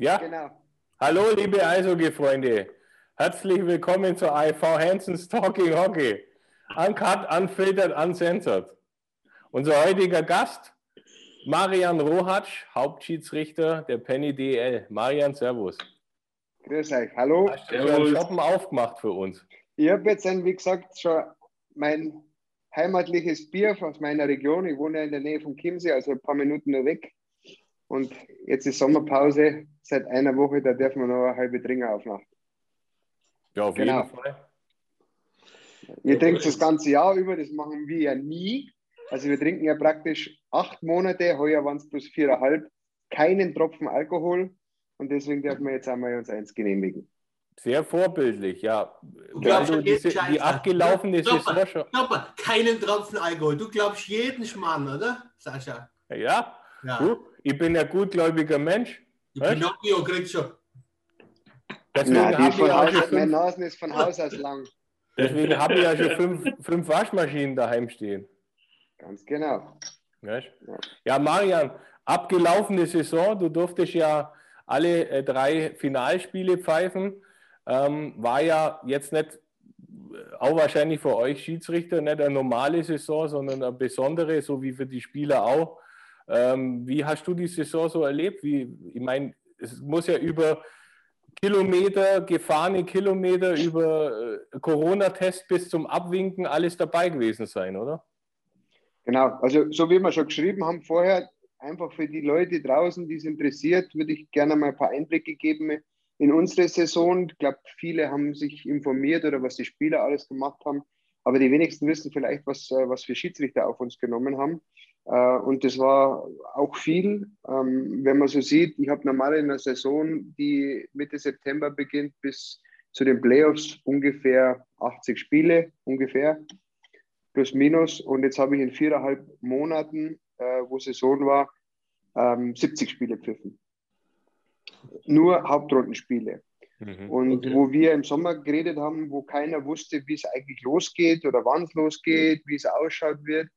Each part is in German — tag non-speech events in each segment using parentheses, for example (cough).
Ja? Genau. Hallo, liebe Eishockey-Freunde. Herzlich willkommen zu IV Hansons Talking Hockey. Uncut, unfiltered, uncensored. Unser heutiger Gast, Marian Rohatsch, Hauptschiedsrichter der Penny DL. Marian, Servus. Grüß euch, hallo. Hast du einen Shoppen aufgemacht für uns? Ich habe jetzt, wie gesagt, schon mein heimatliches Bier aus meiner Region. Ich wohne ja in der Nähe von Chiemsee, also ein paar Minuten nur weg. Und jetzt ist Sommerpause seit einer Woche, da dürfen wir noch eine halbe Trinker aufmachen. Ja, auf genau. jeden Fall. Ihr trinkt das ganze Jahr über, das machen wir ja nie. Also wir trinken ja praktisch acht Monate, heuer waren es plus viereinhalb, keinen Tropfen Alkohol und deswegen dürfen wir jetzt einmal uns eins genehmigen. Sehr vorbildlich, ja. Also diese, die abgelaufene Saison schon. Stopper, keinen Tropfen Alkohol. Du glaubst jeden Schmarrn, oder, Sascha? Ja, ja. Du, ich bin ein gutgläubiger Mensch. Die Pinocchio kriegt schon. Deswegen Nein, von Haus, fünf, meine Nase ist von Haus aus lang. Deswegen habe ich ja schon fünf, fünf Waschmaschinen daheim stehen. Ganz genau. Ja. ja, Marian, abgelaufene Saison, du durftest ja alle äh, drei Finalspiele pfeifen. Ähm, war ja jetzt nicht, äh, auch wahrscheinlich für euch Schiedsrichter, nicht eine normale Saison, sondern eine besondere, so wie für die Spieler auch. Ähm, wie hast du die Saison so erlebt? Wie, ich meine, es muss ja über Kilometer, gefahrene Kilometer, über äh, Corona-Test bis zum Abwinken alles dabei gewesen sein, oder? Genau, also so wie wir schon geschrieben haben vorher, einfach für die Leute draußen, die es interessiert, würde ich gerne mal ein paar Einblicke geben in unsere Saison. Ich glaube, viele haben sich informiert oder was die Spieler alles gemacht haben, aber die wenigsten wissen vielleicht, was, äh, was für Schiedsrichter auf uns genommen haben. Äh, und das war auch viel. Ähm, wenn man so sieht, ich habe normal in einer Saison, die Mitte September beginnt, bis zu den Playoffs ungefähr 80 Spiele, ungefähr, plus minus. Und jetzt habe ich in viereinhalb Monaten, äh, wo Saison war, 70 ähm, Spiele pfiffen. Nur Hauptrundenspiele. Mhm, und okay. wo wir im Sommer geredet haben, wo keiner wusste, wie es eigentlich losgeht oder wann es losgeht, wie es ausschaut wird,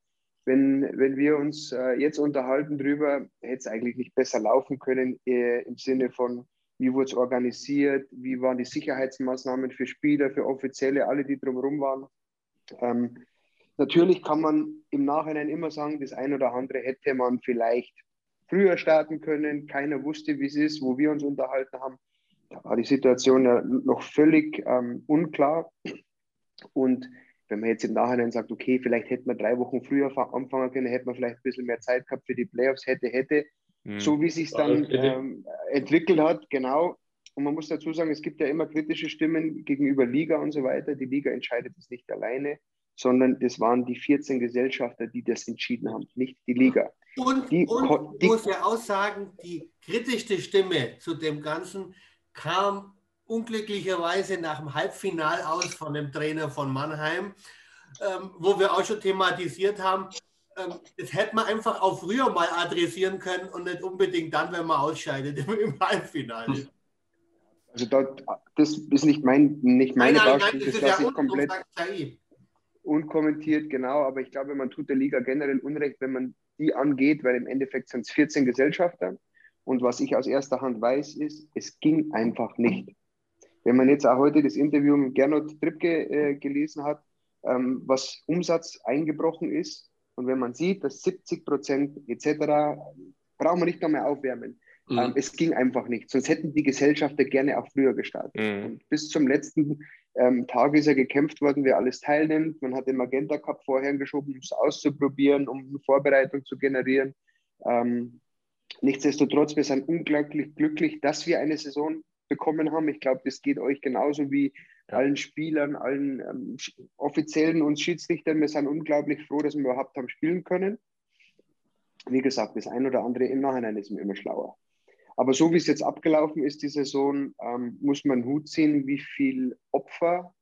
wenn, wenn wir uns äh, jetzt unterhalten drüber, hätte es eigentlich nicht besser laufen können äh, im Sinne von, wie wurde es organisiert, wie waren die Sicherheitsmaßnahmen für Spieler, für Offizielle, alle, die drumherum waren. Ähm, natürlich kann man im Nachhinein immer sagen, das ein oder andere hätte man vielleicht früher starten können. Keiner wusste, wie es ist, wo wir uns unterhalten haben. Da war die Situation ja noch völlig ähm, unklar. Und wenn man jetzt im Nachhinein sagt, okay, vielleicht hätte man drei Wochen früher anfangen können, hätte man vielleicht ein bisschen mehr Zeit gehabt für die Playoffs, hätte, hätte. Hm. So wie sich dann ähm, entwickelt hat, genau. Und man muss dazu sagen, es gibt ja immer kritische Stimmen gegenüber Liga und so weiter. Die Liga entscheidet es nicht alleine, sondern das waren die 14 Gesellschafter, die das entschieden haben, nicht die Liga. Und, die, und die, muss ja auch sagen, die kritischste Stimme zu dem Ganzen kam unglücklicherweise nach dem Halbfinal aus von dem Trainer von Mannheim, ähm, wo wir auch schon thematisiert haben, ähm, das hätte man einfach auch früher mal adressieren können und nicht unbedingt dann, wenn man ausscheidet (laughs) im, Halbfinale. Also dort, das ist nicht, mein, nicht meine nein, nein, Darstellung, nein, das, das lasse ja ich komplett unkommentiert, genau, aber ich glaube, man tut der Liga generell Unrecht, wenn man die angeht, weil im Endeffekt sind es 14 Gesellschafter und was ich aus erster Hand weiß, ist, es ging einfach nicht. Wenn man jetzt auch heute das Interview mit Gernot Trippke äh, gelesen hat, ähm, was Umsatz eingebrochen ist, und wenn man sieht, dass 70 Prozent etc., braucht man nicht noch mehr aufwärmen. Mhm. Ähm, es ging einfach nicht. Sonst hätten die Gesellschafter gerne auch früher gestartet. Mhm. Und bis zum letzten ähm, Tag ist ja gekämpft worden, wer alles teilnimmt. Man hat den Magenta Cup vorher geschoben, um es auszuprobieren, um eine Vorbereitung zu generieren. Ähm, nichtsdestotrotz, wir sind unglaublich glücklich, dass wir eine Saison bekommen haben. Ich glaube, das geht euch genauso wie ja. allen Spielern, allen ähm, Offiziellen und Schiedsrichtern. Wir sind unglaublich froh, dass wir überhaupt haben spielen können. Wie gesagt, das ein oder andere im Nachhinein ist mir immer schlauer. Aber so wie es jetzt abgelaufen ist, die Saison, ähm, muss man Hut ziehen, wie viel Opfer,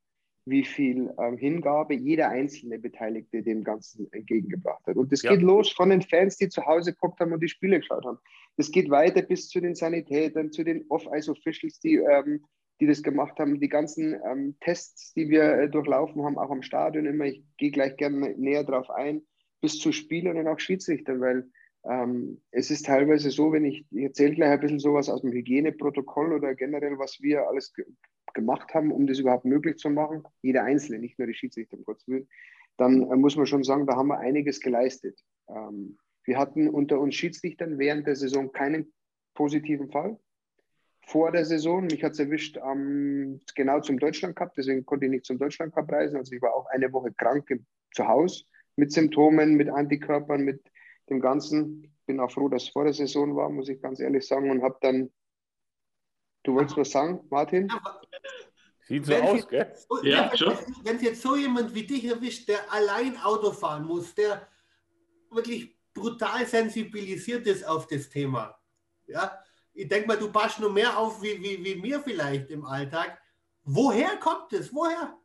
wie viel ähm, Hingabe jeder einzelne Beteiligte dem Ganzen entgegengebracht hat. Und das ja. geht los von den Fans, die zu Hause geguckt haben und die Spiele geschaut haben. Das geht weiter bis zu den Sanitätern, zu den Off-Ice-Officials, die, ähm, die das gemacht haben, die ganzen ähm, Tests, die wir äh, durchlaufen haben, auch am Stadion immer. Ich gehe gleich gerne näher drauf ein, bis zu Spielern und auch Schiedsrichtern, weil Ähm, es ist teilweise so, wenn ich, ich erzähle gleich ein bisschen sowas aus dem Hygieneprotokoll oder generell, was wir alles ge gemacht haben, um das überhaupt möglich zu machen, jeder Einzelne, nicht nur die Schiedsrichter, um Gottes Willen, dann äh, muss man schon sagen, da haben wir einiges geleistet. Ähm, wir hatten unter uns Schiedsrichtern während der Saison keinen positiven Fall. Vor der Saison, mich hat es erwischt ähm, genau zum Deutschland Cup, deswegen konnte ich nicht zum Deutschland Cup reisen. Also ich war auch eine Woche krank zu Hause mit Symptomen, mit Antikörpern, mit dem Ganzen. Bin auch froh, dass es vor der Saison war, muss ich ganz ehrlich sagen, und habe dann. Du wolltest was sagen, Martin? Sieht so aus, gell? ja, schon. Wenn es jetzt so jemand wie dich erwischt, der allein Auto fahren muss, der wirklich brutal sensibilisiert ist auf das Thema. Ja, ich denke mal, du passt nur mehr auf wie, wie, wie mir vielleicht im Alltag. Woher kommt es? Woher?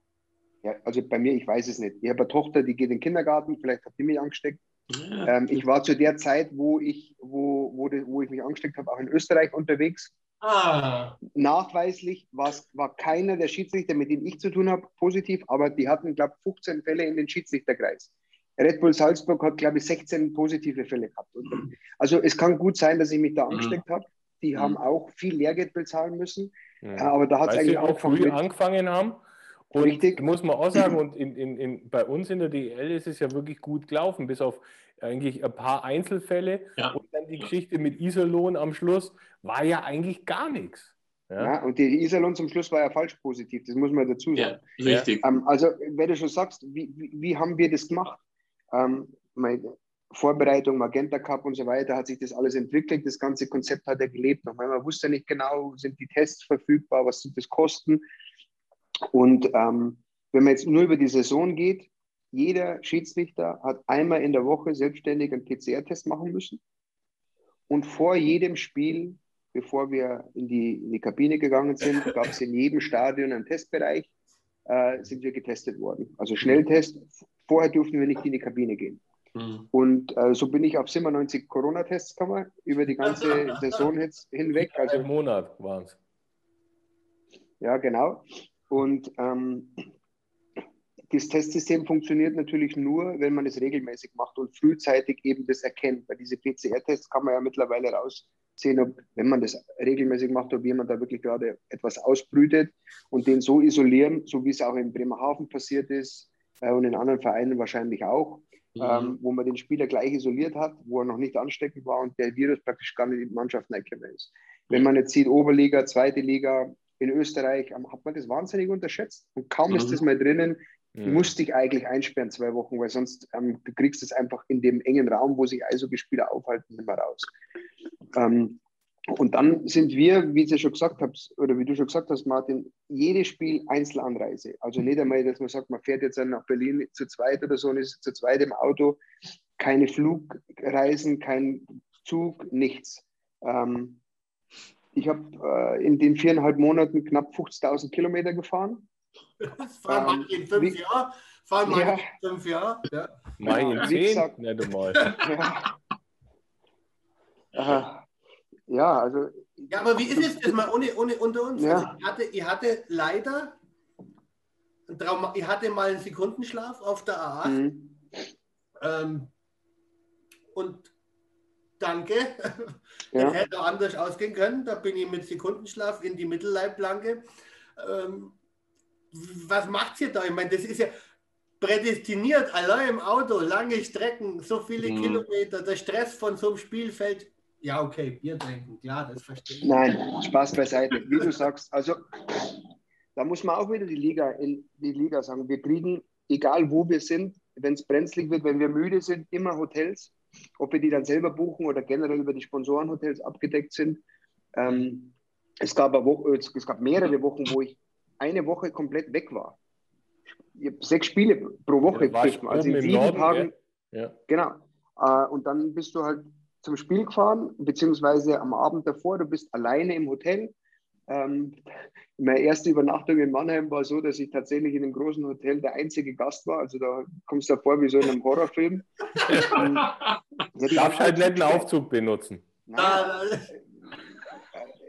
Ja, also bei mir, ich weiß es nicht. Ich habe eine Tochter, die geht in den Kindergarten, vielleicht hat die mich angesteckt. Ja. Ähm, ich war zu der Zeit, wo ich, wo, wo, wo ich mich angesteckt habe, auch in Österreich unterwegs. Ah. Nachweislich war keiner der Schiedsrichter, mit denen ich zu tun habe, positiv, aber die hatten, glaube ich, 15 Fälle in den Schiedsrichterkreis. Red Bull Salzburg hat, glaube ich, 16 positive Fälle gehabt. Also es kann gut sein, dass ich mich da mhm. angesteckt habe. Die mhm. haben auch viel Lehrgeld bezahlen müssen. Ja. Aber da hat es eigentlich auch früh angefangen haben. Und Richtig. muss man auch sagen, und in, in, in, bei uns in der DL ist es ja wirklich gut gelaufen, bis auf eigentlich ein paar Einzelfälle. Ja. Und dann die Geschichte mit Iserlohn am Schluss war ja eigentlich gar nichts. Ja, ja und die Iserlohn zum Schluss war ja falsch positiv, das muss man dazu sagen. Ja, richtig. Ähm, also, wenn du schon sagst, wie, wie, wie haben wir das gemacht? Ähm, meine Vorbereitung, Magenta Cup und so weiter, hat sich das alles entwickelt. Das ganze Konzept hat er gelebt. Nochmal, man wusste nicht genau, sind die Tests verfügbar, was sind das Kosten. Und ähm, wenn man jetzt nur über die Saison geht, jeder Schiedsrichter hat einmal in der Woche selbstständig einen PCR-Test machen müssen. Und vor jedem Spiel, bevor wir in die, in die Kabine gegangen sind, gab es in jedem Stadion einen Testbereich, äh, sind wir getestet worden. Also Schnelltest. Vorher durften wir nicht in die Kabine gehen. Mhm. Und äh, so bin ich auf 97 Corona-Tests gekommen, über die ganze (laughs) Saison jetzt hinweg. Also, Ein Monat waren es. Ja, genau. Und ähm, das Testsystem funktioniert natürlich nur, wenn man es regelmäßig macht und frühzeitig eben das erkennt. Bei diesen PCR-Tests kann man ja mittlerweile raussehen, ob, wenn man das regelmäßig macht, ob jemand da wirklich gerade etwas ausbrütet und den so isolieren, so wie es auch in Bremerhaven passiert ist äh, und in anderen Vereinen wahrscheinlich auch, mhm. ähm, wo man den Spieler gleich isoliert hat, wo er noch nicht ansteckend war und der Virus praktisch gar nicht in die Mannschaft reingekommen ist. Wenn man jetzt sieht, Oberliga, zweite Liga, in Österreich hat man das wahnsinnig unterschätzt. Und kaum mhm. ist das mal drinnen, mhm. musste ich eigentlich einsperren zwei Wochen, weil sonst ähm, du kriegst es einfach in dem engen Raum, wo sich Eishockeyspieler aufhalten, nicht mehr raus. Ähm, und dann sind wir, wie du schon gesagt hast, oder wie du schon gesagt hast, Martin, jedes Spiel Einzelanreise. Also nicht einmal, dass man sagt, man fährt jetzt nach Berlin zu zweit oder so und ist zu zweit im Auto. Keine Flugreisen, kein Zug, nichts. Ähm, ich habe äh, in den viereinhalb Monaten knapp 50.000 Kilometer gefahren. (laughs) Fahren ähm, manche in fünf Jahren. Fahren manche ja. in fünf Jahren. Ja. Mein in zehn, nicht einmal. (laughs) Ja. Äh, ja, also. Ja, aber wie ist es das mal ohne, ohne unter uns? Ja. Also ich, hatte, ich hatte leider, Traum, ich hatte mal einen Sekundenschlaf auf der A8. Mhm. Ähm, und danke. (laughs) Ja. Das hätte auch anders ausgehen können. Da bin ich mit Sekundenschlaf in die Mittelleitplanke. Ähm, was macht ihr da? Ich meine, das ist ja prädestiniert, allein im Auto, lange Strecken, so viele mhm. Kilometer, der Stress von so einem Spielfeld. Ja, okay, Bier trinken, klar, das verstehe ich. Nein, Spaß beiseite. Wie du sagst, also da muss man auch wieder die Liga, in die Liga sagen. Wir kriegen, egal wo wir sind, wenn es brenzlig wird, wenn wir müde sind, immer Hotels ob wir die dann selber buchen oder generell über die Sponsorenhotels abgedeckt sind. Ähm, es, gab Woche, es gab mehrere Wochen, wo ich eine Woche komplett weg war. Ich habe sechs Spiele pro Woche ja, also in sieben Norden, Tagen. Ja. Genau. Äh, und dann bist du halt zum Spiel gefahren, beziehungsweise am Abend davor, du bist alleine im Hotel ähm, meine erste Übernachtung in Mannheim war so, dass ich tatsächlich in einem großen Hotel der einzige Gast war. Also da kommst du vor wie so in einem Horrorfilm. (laughs) ja, Darfst halt nicht einen Aufzug benutzen. Nein,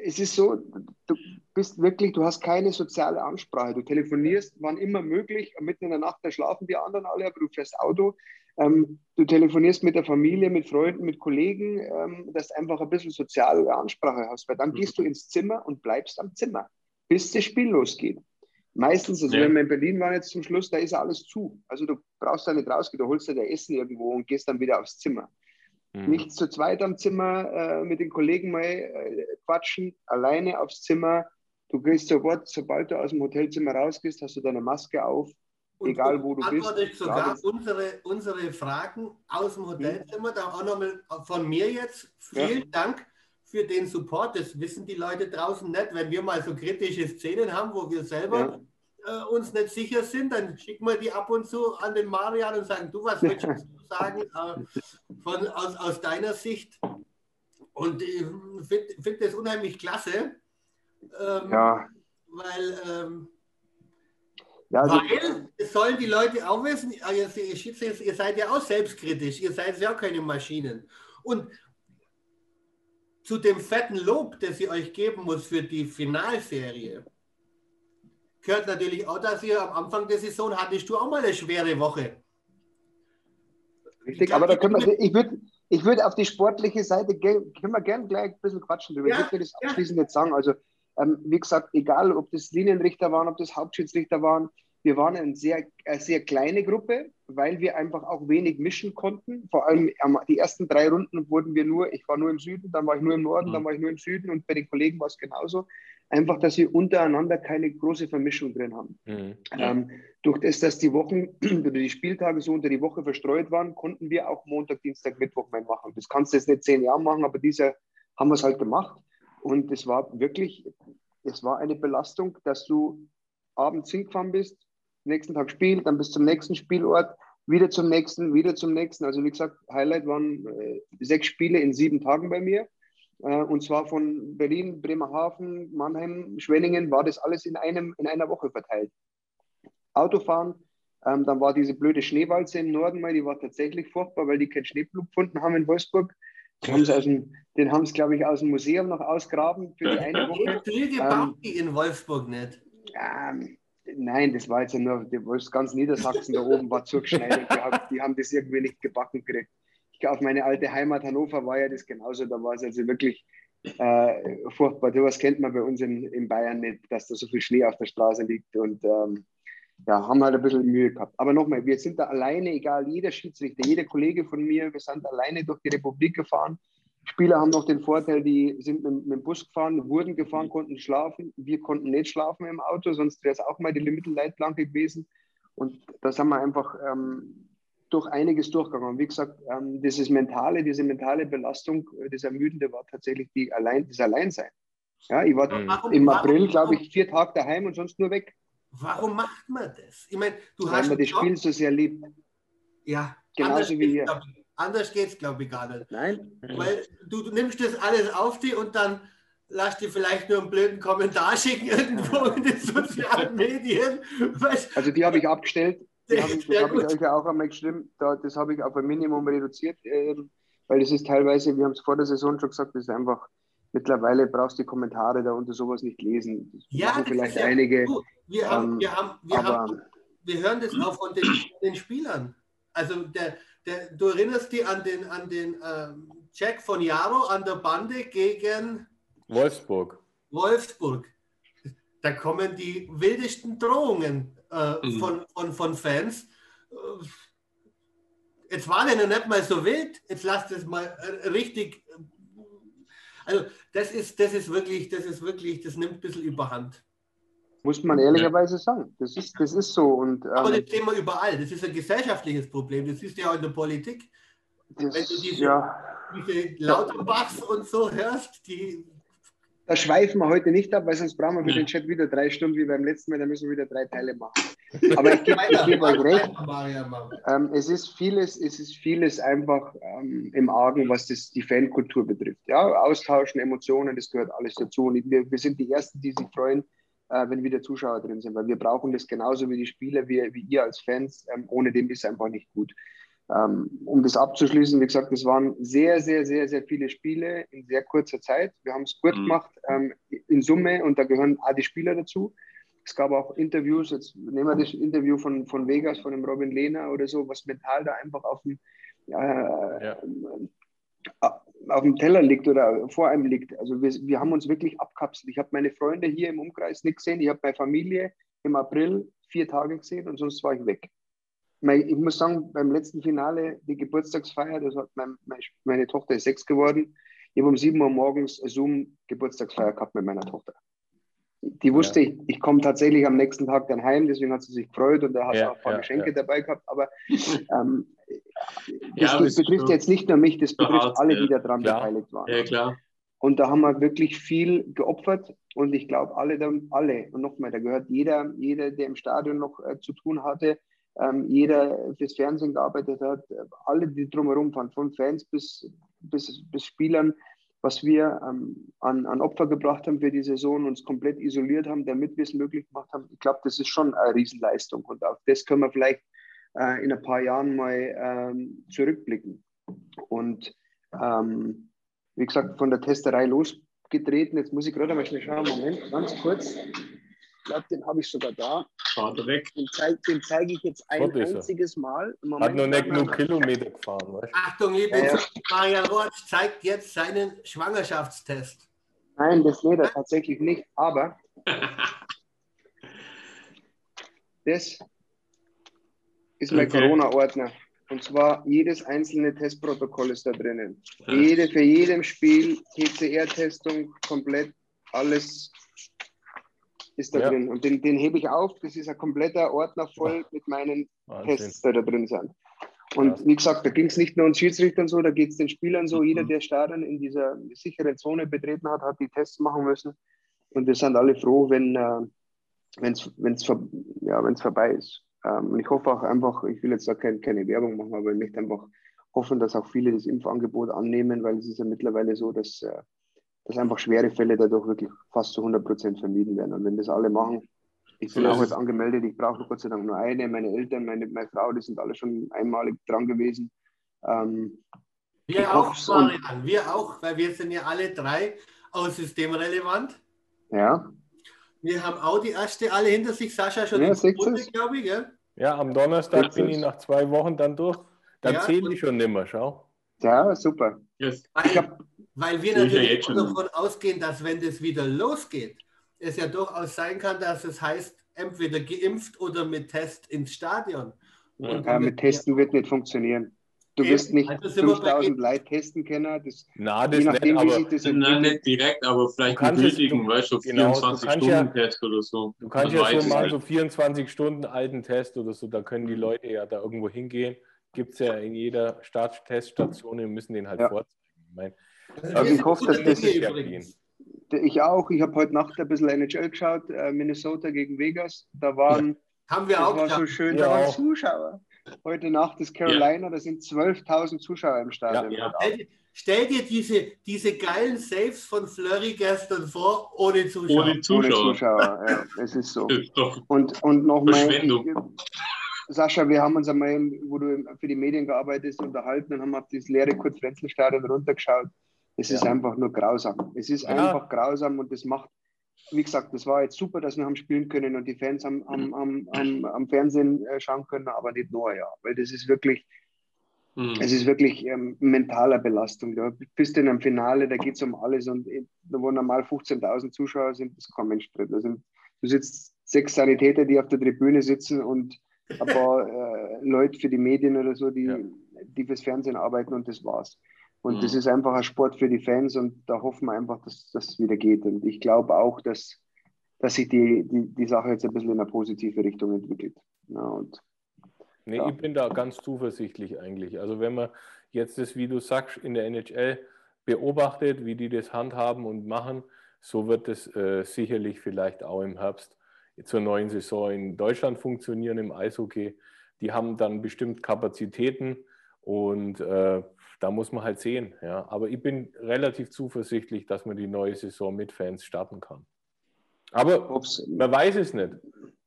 es ist so, du bist wirklich, du hast keine soziale Ansprache. Du telefonierst, wann immer möglich, mitten in der Nacht, da schlafen die anderen alle, aber du fährst Auto. ähm, du telefonierst mit der Familie, mit Freunden, mit Kollegen, ähm, dass du einfach ein bisschen soziale Ansprache hast, weil dann gehst du ins Zimmer und bleibst am Zimmer, bis das Spiel losgeht. Meistens, also ja. wenn wir in Berlin waren jetzt zum Schluss, da ist alles zu. Also du brauchst da nicht rausgehen, du holst dir dein Essen irgendwo und gehst dann wieder aufs Zimmer. Mhm. Nicht zu zweit am Zimmer äh, mit den Kollegen mal äh, quatschen, alleine aufs Zimmer. Du gehst sofort, sobald du aus dem Hotelzimmer rausgehst, hast du deine Maske auf, und egal wo du bist. Ich sogar unsere, unsere Fragen aus dem Hotelzimmer. Da auch nochmal von mir jetzt vielen ja. Dank für den Support. Das wissen die Leute draußen nicht. Wenn wir mal so kritische Szenen haben, wo wir selber ja. äh, uns nicht sicher sind, dann schicken wir die ab und zu an den Marian und sagen, du, was willst du (laughs) sagen äh, von, aus, aus deiner Sicht? Und ich finde find das unheimlich klasse. Ähm, ja. Weil ähm, ja, also, Weil, es sollen die Leute auch wissen, ah, ihr, ihr seid ja auch selbstkritisch, ihr seid ja auch keine Maschinen. Und zu dem fetten Lob, das ich euch geben muss für die Finalserie, gehört natürlich auch, dass ihr am Anfang der Saison hattest du auch mal eine schwere Woche. Richtig, aber da können wir, ich würde ich würd auf die sportliche Seite, können wir gerne gleich ein bisschen quatschen drüber. Ja, ich würde das abschließend ja. nicht sagen. Also ähm, wie gesagt, egal ob das Linienrichter waren, ob das Hauptschiedsrichter waren, wir waren eine sehr, eine sehr kleine Gruppe, weil wir einfach auch wenig mischen konnten. Vor allem die ersten drei Runden wurden wir nur, ich war nur im Süden, dann war ich nur im Norden, mhm. dann war ich nur im Süden und bei den Kollegen war es genauso. Einfach, dass wir untereinander keine große Vermischung drin haben. Mhm. Ähm, durch das, dass die Wochen (clears throat) oder die Spieltage so unter die Woche verstreut waren, konnten wir auch Montag, Dienstag, Mittwoch mal machen. Das kannst du jetzt nicht zehn Jahre machen, aber dieses Jahr haben wir es halt gemacht. Und es war wirklich, es war eine Belastung, dass du abends hingefahren bist, nächsten Tag Spiel, dann bis zum nächsten Spielort, wieder zum nächsten, wieder zum nächsten. Also wie gesagt, Highlight waren äh, sechs Spiele in sieben Tagen bei mir. Äh, und zwar von Berlin, Bremerhaven, Mannheim, Schwenningen war das alles in, einem, in einer Woche verteilt. Autofahren, ähm, dann war diese blöde Schneewalze im Norden mal, die war tatsächlich furchtbar, weil die keinen Schneepflug gefunden haben in Wolfsburg. Haben den haben sie, glaube ich, aus dem Museum noch ausgraben für die eine (laughs) Woche. Flüge ähm, die in Wolfsburg nicht. Ähm, nein, das war jetzt ja nur, das ganz Niedersachsen da oben war zugeschneidert. Die haben, die haben das irgendwie nicht gebacken gekriegt. Ich auf meine alte Heimat Hannover war ja das genauso. Da war es also wirklich äh, furchtbar. Das kennt man bei uns in, in Bayern nicht, dass da so viel Schnee auf der Straße liegt. Und ähm, ja, haben halt ein bisschen Mühe gehabt. Aber nochmal, wir sind da alleine, egal, jeder Schiedsrichter, jeder Kollege von mir, wir sind alleine durch die Republik gefahren. Spieler haben noch den Vorteil, die sind mit, mit, dem Bus gefahren, wurden gefahren, konnten schlafen. Wir konnten nicht schlafen im Auto, sonst wäre es auch mal die Mittelleitplanke gewesen. Und da sind wir einfach ähm, durch einiges durchgegangen. Und wie gesagt, ähm, dieses mentale, diese mentale Belastung, äh, das Ermüdende war tatsächlich die allein, das Alleinsein. Ja, ich war warum, im April, glaube ich, vier Tage daheim und sonst nur weg. Warum macht man das? Ich meine, du Weil hast. Weil man das Spiel so sehr liebt. Ja, genauso wie hier. Anders geht es, glaube ich, gar nicht. Nein. Weil du, du, nimmst das alles auf dich und dann lass dir vielleicht nur einen blöden Kommentar schicken irgendwo in den sozialen Medien. Also die habe ich abgestellt. Die hab ich, das habe ich euch ja auch einmal geschrieben. Da, das habe ich auf ein Minimum reduziert, äh, weil es ist teilweise, wir haben es vor der Saison schon gesagt, das ist einfach mittlerweile brauchst du die Kommentare da unter sowas nicht lesen. Das ja, das vielleicht ja, einige. Du, wir, haben, ähm, wir, haben, wir, aber, haben, wir hören das auch von den, den Spielern. Also der, der, du erinnerst dich an den, an den ähm, Jack von Jaro an der Bande gegen Wolfsburg. Wolfsburg. Da kommen die wildesten Drohungen äh, mhm. von, von, von Fans. Äh, jetzt war der noch nicht mal so wild, jetzt lasst es mal äh, richtig. Also, das ist, das ist wirklich, das ist wirklich, das nimmt ein bisschen überhand. Muss man ehrlicherweise sagen. Das ist, das ist so. Und, ähm, Aber das sehen wir überall. Das ist ein gesellschaftliches Problem. Das ist ja auch in der Politik. Das, Wenn du diese, ja. diese Lauterbachs und so hörst, die. Da schweifen wir heute nicht ab, weil sonst brauchen wir für den Chat wieder drei Stunden wie beim letzten Mal. Da müssen wir wieder drei Teile machen. (laughs) Aber ich gebe geb euch recht. Ähm, es, ist vieles, es ist vieles einfach ähm, im Argen, was das, die Fankultur betrifft. Ja, Austauschen, Emotionen, das gehört alles dazu. Und wir, wir sind die Ersten, die sich freuen, äh, wenn wieder Zuschauer drin sind, weil wir brauchen das genauso wie die Spieler, wie, wie ihr als Fans. Ähm, ohne dem ist es einfach nicht gut. Ähm, um das abzuschließen, wie gesagt, es waren sehr, sehr, sehr, sehr viele Spiele in sehr kurzer Zeit. Wir haben es gut mhm. gemacht ähm, in Summe und da gehören auch die Spieler dazu. Es gab auch Interviews, jetzt nehmen wir das Interview von, von Vegas, von dem Robin Lehner oder so, was mental da einfach auf dem, äh, ja. auf dem Teller liegt oder vor einem liegt. Also wir, wir haben uns wirklich abkapselt. Ich habe meine Freunde hier im Umkreis nicht gesehen. Ich habe meine Familie im April vier Tage gesehen und sonst war ich weg. Ich muss sagen, beim letzten Finale, die Geburtstagsfeier, das hat mein, meine Tochter ist sechs geworden. Ich habe um sieben Uhr morgens Zoom-Geburtstagsfeier gehabt mit meiner Tochter. Die wusste ja. ich, ich komme tatsächlich am nächsten Tag dann heim, deswegen hat sie sich gefreut und da hat ja, auch ein paar ja, Geschenke dabei gehabt. Aber (laughs) ähm, das, das betrifft jetzt nicht nur mich, das betrifft hart, alle, die daran beteiligt waren. Ja, klar. Und da haben wir wirklich viel geopfert und ich glaube, alle, alle, und nochmal, da gehört jeder, jeder, der im Stadion noch äh, zu tun hatte, jeder fürs Fernsehen gearbeitet hat, alle, die drumherum waren, von Fans bis, bis, bis Spielern, was wir ähm, an, an Opfer gebracht haben für die Saison, uns komplett isoliert haben, damit wir es möglich gemacht haben. Ich glaube, das ist schon eine Riesenleistung und auf das können wir vielleicht äh, in ein paar Jahren mal ähm, zurückblicken. Und ähm, wie gesagt, von der Testerei losgetreten. Jetzt muss ich gerade mal schnell schauen. Moment, ganz kurz. Ich glaube, den habe ich sogar da. Fahrt weg. Den zeige zeig ich jetzt ein einziges Mal. Moment, Hat noch nicht nur Kilometer gefahren. Weißt? Achtung, liebe ja. Marian Roth zeigt jetzt seinen Schwangerschaftstest. Nein, das nicht, tatsächlich nicht. Aber (laughs) das ist mein okay. Corona-Ordner. Und zwar jedes einzelne Testprotokoll ist da drinnen. Jede, für jedem Spiel, PCR-Testung, komplett alles ist da ja. drin. Und den, den hebe ich auf. Das ist ein kompletter Ordner voll mit meinen Wahnsinn. Tests, die da drin sind. Und wie gesagt, da ging es nicht nur uns Schiedsrichtern so, da geht es den Spielern so. Mhm. Jeder, der Stadion in dieser sicheren Zone betreten hat, hat die Tests machen müssen. Und wir sind alle froh, wenn es wenn's, ja, vorbei ist. Ähm, und ich hoffe auch einfach, ich will jetzt da kein, keine Werbung machen, aber ich möchte einfach hoffen, dass auch viele das Impfangebot annehmen, weil es ist ja mittlerweile so, dass, äh, dass einfach schwere Fälle dadurch wirklich fast zu 100 Prozent vermieden werden. Und wenn das alle machen, ich bin auch jetzt angemeldet, ich brauche Gott sei Dank nur eine, meine Eltern, meine, meine Frau, die sind alle schon einmalig dran gewesen. Ähm, wir auch, Marian, wir auch, weil wir sind ja alle drei aus systemrelevant. Ja. Wir haben auch die erste alle hinter sich, Sascha schon ja, in Runde, glaube ich. Gell? Ja, am Donnerstag bin ich nach zwei Wochen dann durch. Dann ja, zähle ich schon nimmer, schau. Ja, super. Yes. Weil, weil, wir natürlich davon ausgehen, dass wenn das wieder losgeht, es ja durchaus sein kann, dass es heißt, entweder geimpft oder mit Test ins Stadion. ja, mit Testen wird nicht funktionieren. Du wirst nicht also 5000 Leute testen können. Das, Na, das nachdem, nicht, aber, das nein, nicht direkt, aber vielleicht einen gültigen, weißt du, genau, 24-Stunden-Test ja, oder so. Du kannst ja so mal so 24 Stunden alten Test oder so, da können die Leute ja da irgendwo hingehen. Gibt es ja in jeder Startteststation und müssen den halt ja. vorzeigen. Ich, mein, also ich hoffe, dass das gehen. Ich auch. Ich habe heute Nacht ein bisschen NHL geschaut, äh, Minnesota gegen Vegas. Da waren. Haben wir auch. War so schön, ja, da waren Zuschauer. Heute Nacht ist Carolina, ja. da sind 12.000 Zuschauer im Stadion. Ja, ja. Stell, dir diese, diese geilen Saves von Flurry gestern vor, ohne Zuschauer. Ohne Zuschauer. Ohne Zuschauer, ja, es ist so. und, und nochmal, Sascha, wir haben uns einmal, wo du für die Medien gearbeitet hast, unterhalten und haben auf das leere Kurt-Frenzel-Stadion runtergeschaut. Es ist einfach nur grausam. Es ist einfach grausam und das macht wie gesagt, das war jetzt super, dass wir haben spielen können und die Fans am, am, am, am, am Fernsehen äh, schauen können, aber nicht nur, ja. Weil das ist wirklich, mhm. es ist wirklich ähm, mentaler Belastung. Du bist in einem Finale, da geht es um alles und wo normal 15.000 Zuschauer sind, ist kein Mensch drin. sind, du sitzt sechs Sanitäter, die auf der Tribüne sitzen und ein paar äh, Leute für die Medien oder so, die, ja. die fürs Fernsehen arbeiten und das war's. Und mhm. das ist einfach ein Sport für die Fans und da hoffen wir einfach, dass das wieder geht. Und ich glaube auch, dass, dass sich die, die, die Sache jetzt ein bisschen in eine positive Richtung entwickelt. Ja, und, nee, ja. ich bin da ganz zuversichtlich eigentlich. Also wenn man jetzt das, wie du sagst, in der NHL beobachtet, wie die das handhaben und machen, so wird es äh, sicherlich vielleicht auch im Herbst zur neuen Saison in Deutschland funktionieren im Eishockey. Die haben dann bestimmt Kapazitäten und äh, da muss man halt sehen. Ja. Aber ich bin relativ zuversichtlich, dass man die neue Saison mit Fans starten kann. Aber Ob's, man weiß es nicht.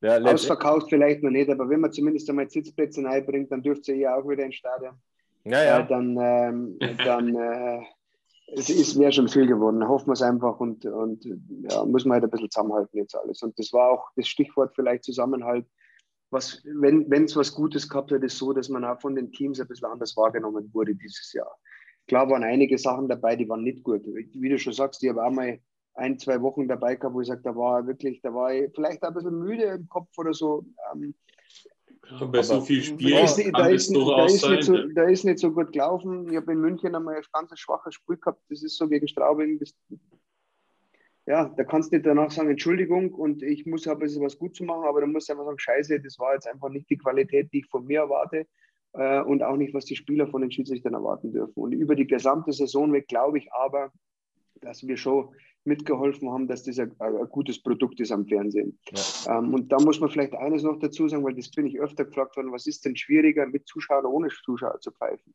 Ja, ausverkauft vielleicht noch nicht, aber wenn man zumindest einmal Sitzplätze reinbringt, dann dürft ihr ja auch wieder ins Stadion. Ja, ja. Äh, dann ähm, dann äh, es wäre schon viel geworden. Hoffen wir es einfach und, und ja, muss man halt ein bisschen zusammenhalten jetzt alles. Und das war auch das Stichwort vielleicht Zusammenhalt. Was, wenn es was Gutes gehabt hat, ist so, dass man auch von den Teams ein bisschen anders wahrgenommen wurde dieses Jahr. Klar waren einige Sachen dabei, die waren nicht gut. Wie du schon sagst, ich habe auch mal ein, zwei Wochen dabei gehabt, wo ich sage, da war wirklich, da war ich vielleicht ein bisschen müde im Kopf oder so. Ähm, ja, bei so viel Spielen da ist, da, ist, da, ist nicht so, da ist nicht so gut gelaufen. Ich habe in München einmal ein ganz schwaches Spiel gehabt. Das ist so gegen Straubing. Das, ja, da kannst du nicht danach sagen, Entschuldigung und ich muss ein bisschen was gut zu machen, aber dann musst du einfach sagen, scheiße, das war jetzt einfach nicht die Qualität, die ich von mir erwarte äh, und auch nicht, was die Spieler von den Schiedsrichtern erwarten dürfen. Und über die gesamte Saison weg glaube ich aber, dass wir schon mitgeholfen haben, dass das ein, ein gutes Produkt ist am Fernsehen. Ja. Ähm, und da muss man vielleicht eines noch dazu sagen, weil das bin ich öfter gefragt worden, was ist denn schwieriger, mit Zuschauer oder ohne Zuschauer zu pfeifen?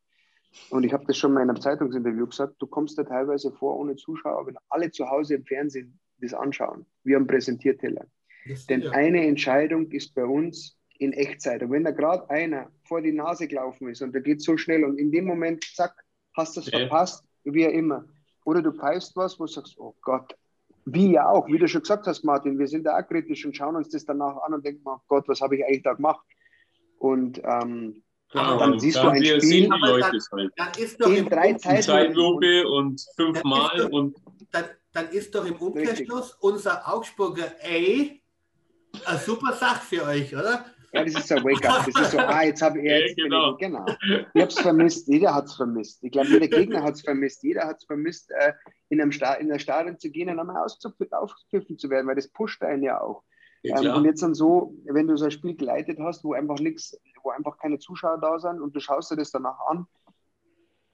Und ich habe das schon mal in einem Zeitungsinterview gesagt, du kommst da teilweise vor ohne Zuschauer, wenn alle zu Hause im Fernsehen das anschauen, wie am Präsentierteller. Denn ja. eine Entscheidung ist bei uns in Echtzeit. Und wenn da gerade einer vor die Nase gelaufen ist und der geht so schnell und in dem Moment, zack, hast du es ja. verpasst, wie er immer, oder du pfeifst was, wo du sagst, oh Gott, wie ja auch, wie du schon gesagt hast, Martin, wir sind da auch kritisch und schauen uns das danach an und denken, oh Gott, was habe ich eigentlich da gemacht? Und ähm, Genau, dann siehst du ein Spiel, dann, halt. dann ist doch in drei Zeitlupe und fünfmal dann und dann, dann ist doch im Umkehrschluss unser Augsburger A eine super Sache für euch, oder? Ja, das ist so ein Wake-up. Das ist so, ah, jetzt habe ich jetzt. Ja, genau. genau. Ich habe es vermisst. Jeder hat es vermisst. Ich glaube, jeder Gegner hat es vermisst. Jeder hat es vermisst, äh, in, einem Sta in der Stadion zu gehen und einmal aufgepfiffen zu werden, weil das pusht einen ja auch. Ja, ähm, und jetzt dann so, wenn du so ein Spiel geleitet hast, wo einfach nichts, wo einfach keine Zuschauer da sind und du schaust dir das danach an,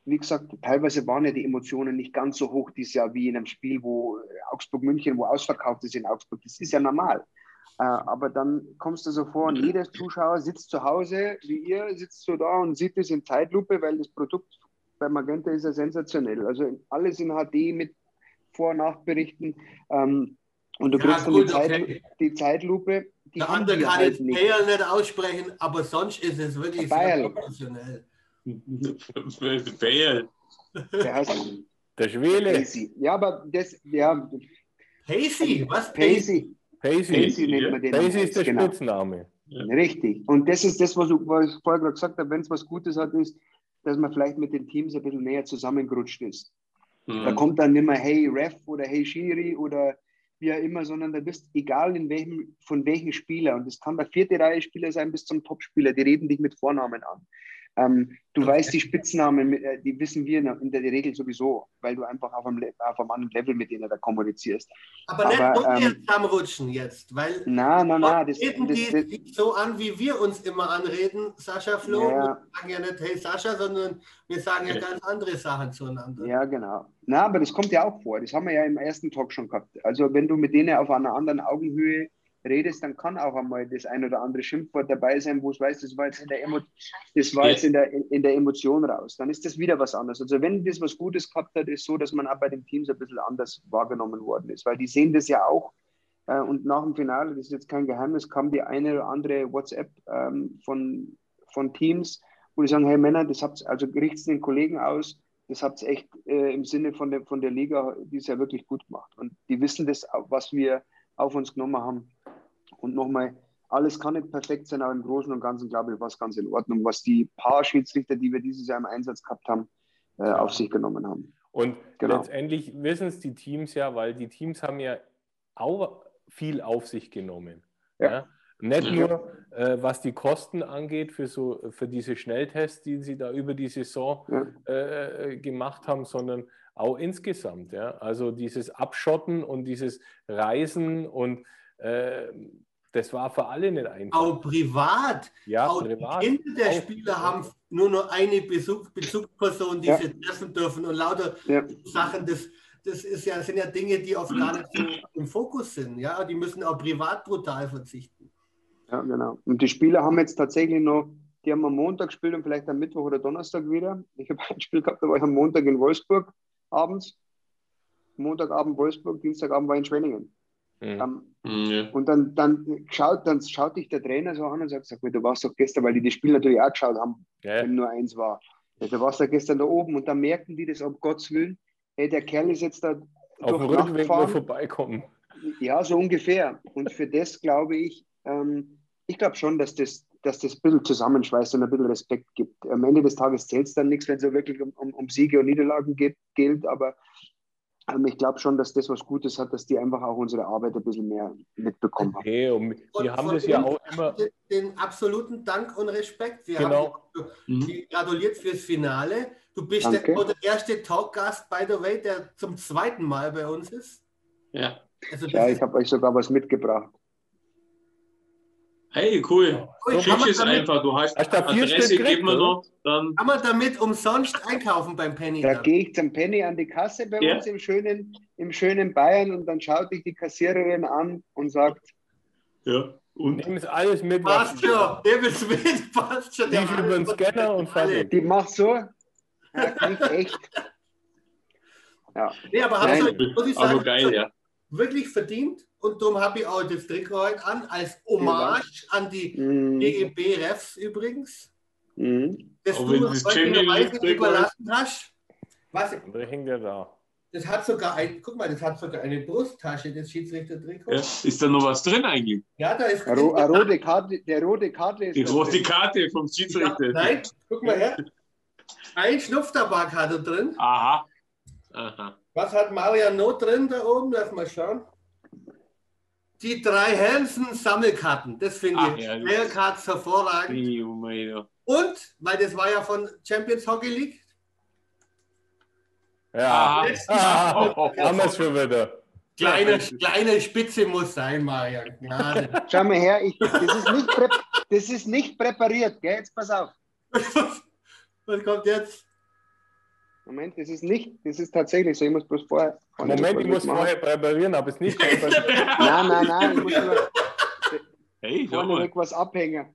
wie gesagt, teilweise waren ja die Emotionen nicht ganz so hoch dieses Jahr wie in einem Spiel, wo Augsburg-München, wo ausverkauft ist in Augsburg. Das ist ja normal. Äh, aber dann kommst du so vor und jeder Zuschauer sitzt zu Hause, wie ihr, sitzt so da und sieht es in Zeitlupe, weil das Produkt bei Magenta ist ja sensationell. Also alles in HD mit Vor- und Nachberichten. Ähm, und du ja, kriegst gut, dann die, Zeit, okay. die Zeitlupe. Die Der andere kann halt jetzt nicht. nicht aussprechen, aber sonst ist es wirklich sehr professionell. (laughs) Bayern. Der heißt der Schwele. Ja, aber das, ja. Pacey, was? Pacey. Pacey, Pacey nennt man den. Pacey ist der genau. Spitzname. Ja. Richtig. Und das ist das, was, was ich vorher gerade gesagt habe, wenn es was Gutes hat, ist, dass man vielleicht mit den Teams ein bisschen näher zusammengerutscht ist. Mhm. Da kommt dann nicht mehr Hey Ref oder Hey Shiri oder wie auch immer, sondern da bist egal in welchem, von welchem Spieler, und das kann der vierte Reihe Spieler sein bis zum Topspieler, die reden dich mit Vornamen an. Ähm, du okay. weißt die Spitznamen, äh, die wissen wir in der Regel sowieso, weil du einfach auf einem, auf einem anderen Level mit denen da kommunizierst. Aber, nicht Aber nicht ähm, zusammenrutschen jetzt, weil na, na, na, das, reden das, die das, so an, wie wir uns immer anreden, Sascha Flo. Ja. Wir sagen ja nicht Hey Sascha, sondern wir sagen ja ganz andere Sachen zueinander. Ja, genau. Na, aber das kommt ja auch vor. Das haben wir ja im ersten Talk schon gehabt. Also wenn du mit denen auf einer anderen Augenhöhe redest, dann kann auch einmal das ein oder andere Schimpfwort dabei sein, wo es weiß, das war jetzt in der, Emo das war jetzt in der, in, der Emotion raus. Dann ist das wieder was anderes. Also wenn das was Gutes gehabt hat, ist so, dass man auch bei den Teams ein bisschen anders wahrgenommen worden ist, weil die sehen das ja auch. Äh, und nach dem Finale, das ist jetzt kein Geheimnis, kam die eine oder andere WhatsApp ähm, von, von Teams, wo die sagen, hey Männer, das habt also richtet den Kollegen aus, das habt ihr echt äh, im Sinne von der, von der Liga dieses Jahr wirklich gut gemacht. Und die wissen das, was wir auf uns genommen haben. Und nochmal, alles kann nicht perfekt sein, aber im Großen und Ganzen, glaube ich, war es ganz in Ordnung, was die paar Schiedsrichter, die wir dieses Jahr im Einsatz gehabt haben, äh, auf sich genommen haben. Und genau. letztendlich wissen es die Teams ja, weil die Teams haben ja auch viel auf sich genommen. Ja. ja? Nicht nur, äh, was die Kosten angeht für, so, für diese Schnelltests, die sie da über die Saison ja. äh, gemacht haben, sondern auch insgesamt. Ja? Also dieses Abschotten und dieses Reisen und äh, das war für alle nicht einfach. Auch privat. Ja, auch privat. Die Kinder der auch, Spieler haben nur noch eine Bezug, Bezugsperson, die ja. sie treffen dürfen und lauter ja. Sachen. Das, das ist ja, sind ja Dinge, die oft gar nicht so im Fokus sind. Ja, die müssen auch privat brutal verzichten. Ja, genau. Und die Spieler haben jetzt tatsächlich noch, die haben am Montag gespielt und vielleicht am Mittwoch oder Donnerstag wieder. Ich habe ein Spiel gehabt, da war ich am Montag in Wolfsburg abends. Montagabend Wolfsburg, Dienstagabend war ich in Schwenningen. Mhm. Ähm, ja. Und dann, dann, schaut, dann schaut dich der Trainer so an und sagt, sag mal, du warst doch gestern, weil die das Spiel natürlich auch geschaut haben, ja. wenn nur eins war. Ja, du warst ja gestern da oben und dann merken die das, um Gottes Willen, hey, der Kerl ist jetzt da auf dem Rückweg nur vorbeikommen. Ja, so ungefähr. Und für das glaube ich, ähm, ich glaube schon, dass das, dass das ein bisschen zusammenschweißt und ein bisschen Respekt gibt. Am Ende des Tages zählt es dann nichts, wenn es so wirklich um, um, um, Siege und Niederlagen geht, gilt, aber ich glaube schon, dass das was Gutes hat, dass die einfach auch unsere Arbeit ein bisschen mehr mitbekommen haben. Okay, und die haben das ja auch immer. Den absoluten Dank und Respekt. Wir genau. haben mhm. gratuliert fürs Finale. Du bist der, der, erste Talkgast, by the way, der zum zweiten Mal bei uns ist. Ja. Also ja, ich habe euch sogar was mitgebracht. Hey, cool. So Schick es einfach. Du hast, hast Adresse, geben wir noch. Dann kann man damit umsonst einkaufen beim Penny. Da gehe ich zum Penny an die Kasse bei ja. uns im schönen, im schönen Bayern und dann schaut dich die Kassiererin an und sagt: Ja, und nimm es alles mit. Passt schon, nimm es mit, (laughs) passt schon. Die über den Scanner und fertig. Die macht so. Ja, echt. Ja. Nee, aber haben Sie, muss ich sagen, geil, ja. Wirklich verdient und darum habe ich auch das Trikot heute an, als Hommage an die mhm. DEB-Refs übrigens. Mhm. Das auch du uns heute überlassen hast. Was? hängt ja da. Das hat sogar ein, guck mal, das hat sogar eine Brusttasche, das Schiedsrichter-Trikot. Ja, ist da noch was drin eigentlich? Ja, da ist. Ro eine rote Karte, der rote Karte ist. Die rote drin. Karte vom Schiedsrichter. Ja, nein, guck mal her. Ein Schnupftabak hat er drin. Aha. Aha. Was hat Marian noch drin da oben? Lass mal schauen. Die drei Hansen-Sammelkarten. Das finde ich. Ja, Cards hervorragend. Und, weil das war ja von Champions Hockey League. Ja, ah, (laughs) haben wir es schon wieder. Kleine, kleine Spitze muss sein, Marian. Gnade. (laughs) Schau mal her, ich, das, ist nicht das ist nicht präpariert, gell? Jetzt pass auf. (laughs) Was kommt jetzt? Moment, das ist nicht, das ist tatsächlich so. Ich muss bloß vorher. Moment, ich muss machen. vorher präparieren, aber es nicht (laughs) Nein, nein, nein, ich muss nur hey, vorne weg was abhängen.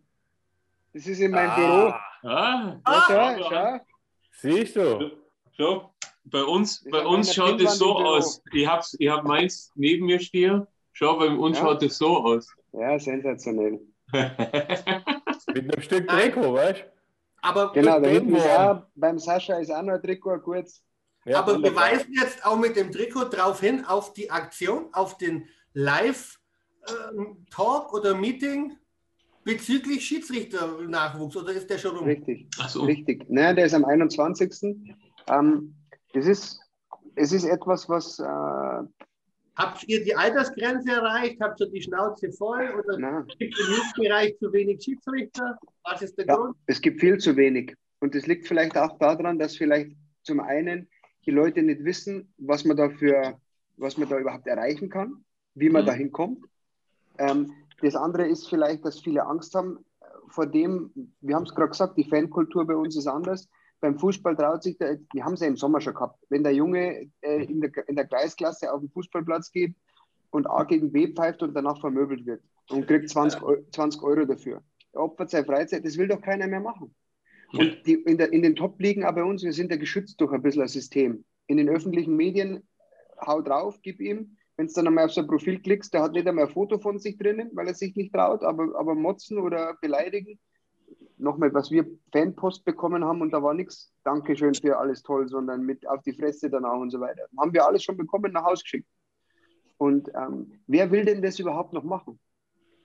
Das ist in meinem ah. Büro. Ah, ja, schau, ah. schau. Siehst du? So, bei uns, bei uns schaut es so aus. Ich habe ich hab meins neben mir stehen. Schau, bei uns ja. schaut es so aus. Ja, sensationell. (laughs) Mit einem Stück Trikot, weißt du? Aber genau, da hinten ist auch, beim Sascha ist auch noch ein Trikot kurz. Ja, aber wir weisen jetzt auch mit dem Trikot darauf hin, auf die Aktion, auf den Live-Talk ähm, oder Meeting bezüglich Schiedsrichter-Nachwuchs oder ist der schon rum? Richtig, so. richtig. Nein, der ist am 21. Ähm, das ist, es ist etwas, was äh, Habt ihr die Altersgrenze erreicht? Habt ihr die Schnauze voll? Oder gibt es im Jugendbereich zu wenig Schiedsrichter? Was ist der ja, Grund? Es gibt viel zu wenig. Und es liegt vielleicht auch daran, dass vielleicht zum einen die Leute nicht wissen, was man dafür, was man da überhaupt erreichen kann, wie man mhm. dahin kommt. Ähm, das andere ist vielleicht, dass viele Angst haben vor dem, wir haben es gerade gesagt, die Fankultur bei uns ist anders beim Fußball traut sich der, wir haben es ja im Sommer schon gehabt, wenn der Junge äh, in, der, in der Gleisklasse auf den Fußballplatz geht und A gegen B pfeift und danach vermöbelt wird und kriegt 20, 20 Euro dafür. Er opfert seine Freizeit, das will doch keiner mehr machen. Und die, in, der, in den Top-Ligen aber bei uns, wir sind ja geschützt durch ein bisschen ein System. In den öffentlichen Medien, hau drauf, gib ihm. Wenn du dann einmal auf sein Profil klickst, der hat nicht einmal ein Foto von sich drinnen, weil er sich nicht traut, aber, aber motzen oder beleidigen nochmal, was wir Fanpost bekommen haben und da war nichts, Dankeschön für alles toll, sondern mit auf die Fresse danach und so weiter. Haben wir alles schon bekommen, nach Hause geschickt. Und ähm, wer will denn das überhaupt noch machen?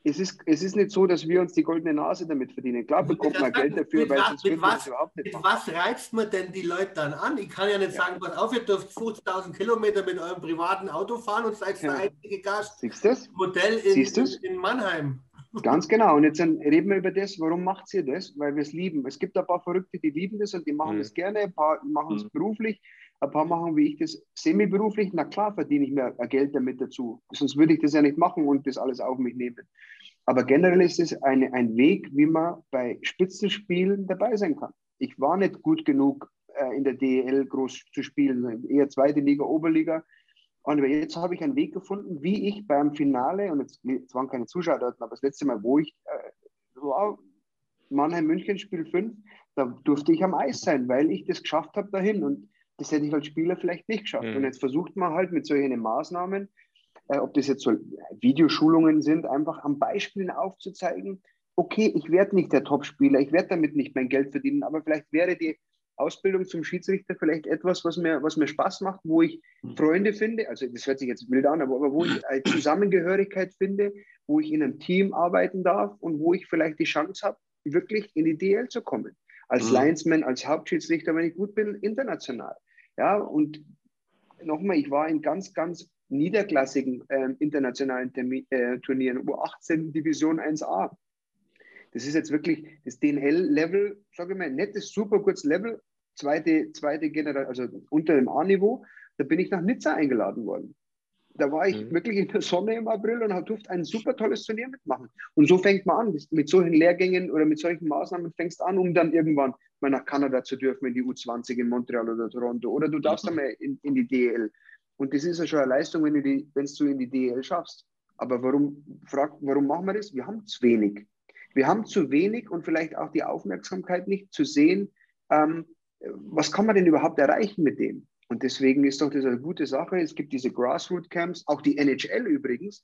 Es ist, es ist nicht so, dass wir uns die goldene Nase damit verdienen. Klar bekommt man Geld dafür, weil sonst wird man das überhaupt nicht Mit was reizt man denn die Leute dann an? Ich kann ja nicht ja. sagen, pass auf, ihr dürft 50.000 Kilometer mit eurem privaten Auto fahren und seid ja. der einzige Gastmodell in, in Mannheim. Ganz genau. Und jetzt reden wir über das, warum macht ihr das? Weil wir es lieben. Es gibt ein paar Verrückte, die lieben das und die machen mhm. das gerne, ein paar machen es mhm. beruflich, ein paar machen wie ich das semi-beruflich. Na klar verdiene ich mir Geld damit dazu. Sonst würde ich das ja nicht machen und das alles auf mich nehmen. Aber generell ist es eine, ein Weg, wie man bei Spitzenspielen dabei sein kann. Ich war nicht gut genug äh, in der DEL groß zu spielen, eher zweite Liga, Oberliga. Und jetzt habe ich einen Weg gefunden, wie ich beim Finale, und jetzt, jetzt waren keine Zuschauer dort, aber das letzte Mal, wo ich, äh, wow, Mannheim-München, Spiel 5, da durfte ich am Eis sein, weil ich das geschafft habe dahin. Und das hätte ich als Spieler vielleicht nicht geschafft. Mhm. Und jetzt versucht man halt mit solchen Maßnahmen, äh, ob das jetzt so Videoschulungen sind, einfach am Beispielen aufzuzeigen, okay, ich werde nicht der Top-Spieler, ich werde damit nicht mein Geld verdienen, aber vielleicht wäre die Ausbildung zum Schiedsrichter vielleicht etwas, was mir, was mir Spaß macht, wo ich hm. Freunde finde, also das hört sich jetzt wild an, aber, aber wo ich eine Zusammengehörigkeit finde, wo ich in einem Team arbeiten darf und wo ich vielleicht die Chance habe, wirklich in die DL zu kommen. Als mhm. Linesman, als Hauptschiedsrichter, wenn ich gut bin, international. Ja, und nochmal, ich war in ganz, ganz niederklassigen äh, internationalen Termin, äh, Turnieren, U18 Division 1a. Das ist jetzt wirklich das DNL-Level, sage ich mal, nettes, super kurzes Level, zweite, zweite Generation, also unter dem A-Niveau. Da bin ich nach Nizza eingeladen worden. Da war ich mhm. wirklich in der Sonne im April und durfte ein super tolles Turnier mitmachen. Und so fängt man an. Mit solchen Lehrgängen oder mit solchen Maßnahmen fängst du an, um dann irgendwann mal nach Kanada zu dürfen, in die U20 in Montreal oder Toronto. Oder du darfst mhm. einmal in, in die DL. Und das ist ja schon eine Leistung, wenn du die, wenn du in die DL schaffst. Aber warum, frag, warum machen wir das? Wir haben zu wenig. Wir haben zu wenig und vielleicht auch die Aufmerksamkeit nicht zu sehen, ähm, was kann man denn überhaupt erreichen mit dem? Und deswegen ist doch das eine gute Sache. Es gibt diese Grassroot-Camps, auch die NHL übrigens,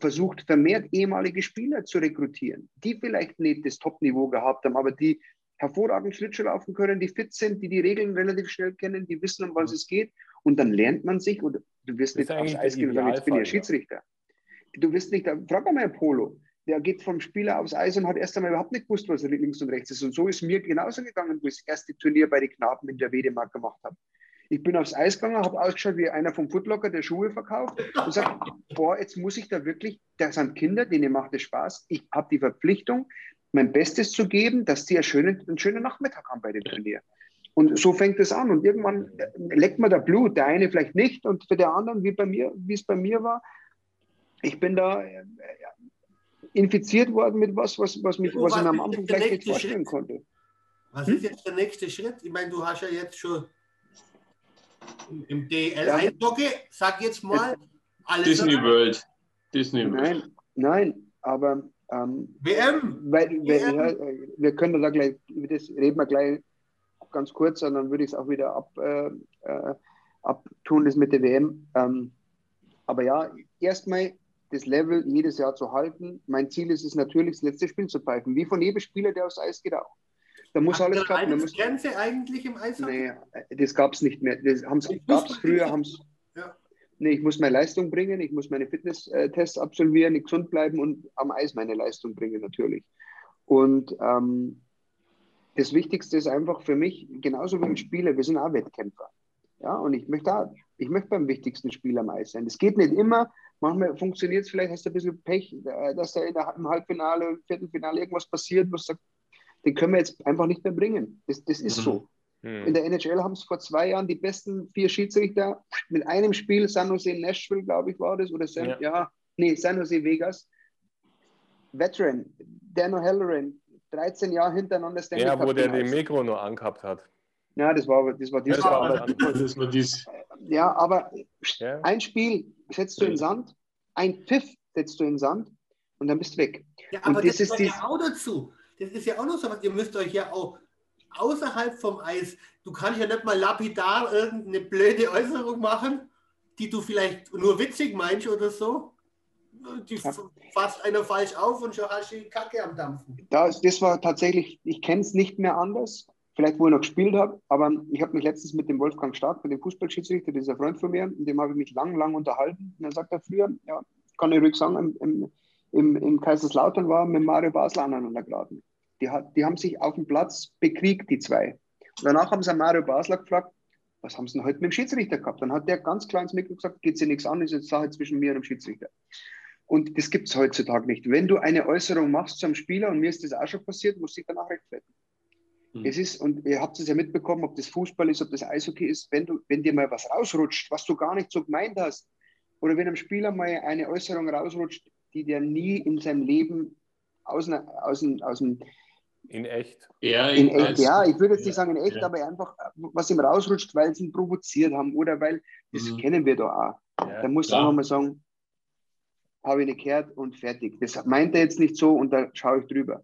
versucht vermehrt ehemalige Spieler zu rekrutieren, die vielleicht nicht das Top-Niveau gehabt haben, aber die hervorragend Schlittschuh laufen können, die fit sind, die die Regeln relativ schnell kennen, die wissen, um was es geht. Und dann lernt man sich, und du wirst nicht aufs Eis gehen und sagen, jetzt bin ich ja Schiedsrichter. Du wirst nicht, frag mal Polo, der geht vom Spieler aufs Eis und hat erst einmal überhaupt nicht gewusst, was links und rechts ist. Und so ist mir genauso gegangen, wo ich das erste Turnier bei den Knaben in der Wedemark gemacht habe. Ich bin aufs Eis gegangen, habe ausgeschaut wie einer vom Footlocker, der Schuhe verkauft und sage, boah, jetzt muss ich da wirklich, das sind Kinder, denen macht es Spaß. Ich habe die Verpflichtung, mein Bestes zu geben, dass die einen schönen, einen schönen Nachmittag haben bei dem Turnier. Und so fängt es an. Und irgendwann leckt man da Blut. Der eine vielleicht nicht und für der anderen, wie bei mir, wie es bei mir war. Ich bin da äh, infiziert worden mit was, was, was, mich, was ich am Anfang vielleicht nicht vorstellen Schritt? konnte. Was hm? ist jetzt der nächste Schritt? Ich meine, du hast ja jetzt schon im DL-Eindocke, sag jetzt mal. Alles Disney dabei. World. Disney World. Nein, nein, aber. Ähm, WM! Weil, WM. Ja, wir können da gleich, über das reden wir gleich ganz kurz, und dann würde ich es auch wieder ab, äh, äh, abtun, das mit der WM. Ähm, aber ja, erstmal das Level jedes Jahr zu halten. Mein Ziel ist es natürlich, das letzte Spiel zu pfeifen, wie von jedem Spieler, der aufs Eis geht auch. Da muss Hat alles klappen. Da muss Grenze eigentlich im Eishockey? Nee, das gab es nicht mehr. Das gab es früher. Ja. Nee, ich muss meine Leistung bringen, ich muss meine Fitnesstests absolvieren, ich gesund bleiben und am Eis meine Leistung bringen natürlich. Und ähm, das Wichtigste ist einfach für mich, genauso wie ein Spieler, wir sind auch Wettkämpfer. Ja, und ich möchte, auch, ich möchte beim wichtigsten Spiel am Eis sein. Das geht nicht immer. Manchmal funktioniert es vielleicht, hast du ein bisschen Pech, äh, dass da im Halbfinale, Viertelfinale irgendwas passiert, was sagt, den können wir jetzt einfach nicht mehr bringen. Das, das ist mhm. so. Mhm. In der NHL haben es vor zwei Jahren die besten vier Schiedsrichter mit einem Spiel, San Jose Nashville, glaube ich, war das, oder San, ja. ja, nee, San Jose Vegas. Veteran, Dano Halloran, 13 Jahre hintereinander Stanley Ja, Cup wo der den Mikro nur angehabt hat. Ja, das war, das war dies. Das war, das war dies. Ja, aber ja. ein Spiel setzt du in Sand, ein Pfiff setzt du in Sand und dann bist du weg. Ja, aber und das, das ist ja auch dazu das ist ja auch noch so was, ihr müsst euch ja auch außerhalb vom Eis, du kannst ja nicht mal lapidar irgendeine blöde Äußerung machen, die du vielleicht nur witzig meinst oder so. Die fasst einer falsch auf und schon hast du die Kacke am Dampfen. Das, das war tatsächlich, ich kenne es nicht mehr anders, vielleicht wo ich noch gespielt habe, aber ich habe mich letztens mit dem Wolfgang Stark, mit dem Fußballschiedsrichter, dieser Freund von mir, mit dem habe ich mich lang, lang unterhalten. Und er sagt er früher, ja, kann ich ruhig sagen, im, im, im, Kaiserslautern war mit Mario Basler aneinander geraten. Die, hat, die haben sich auf dem Platz bekriegt, die zwei. Und danach haben sie Mario Basler gefragt, was haben sie denn heute mit dem Schiedsrichter gehabt? Dann hat der ganz klar ins Mikro gesagt, geht sie nichts an, ist jetzt Sache zwischen mir und dem Schiedsrichter. Und das gibt es heutzutage nicht. Wenn du eine Äußerung machst zum Spieler, und mir ist das auch schon passiert, musst du dich danach rechtfertigen. Mhm. Es ist, und ihr habt es ja mitbekommen, ob das Fußball ist, ob das Eishockey ist, wenn, du, wenn dir mal was rausrutscht, was du gar nicht so gemeint hast, oder wenn einem Spieler mal eine Äußerung rausrutscht, die der nie in seinem Leben aus, aus, aus dem in echt. Ja, in, in echt, ja. Ich würde jetzt nicht sagen in echt, ja. aber einfach, was ihm rausrutscht, weil sie ihn provoziert haben oder weil, das mhm. kennen wir doch auch. Ja, da muss du einfach mal sagen, habe ich nicht gehört und fertig. Das meint er jetzt nicht so und da schaue ich drüber.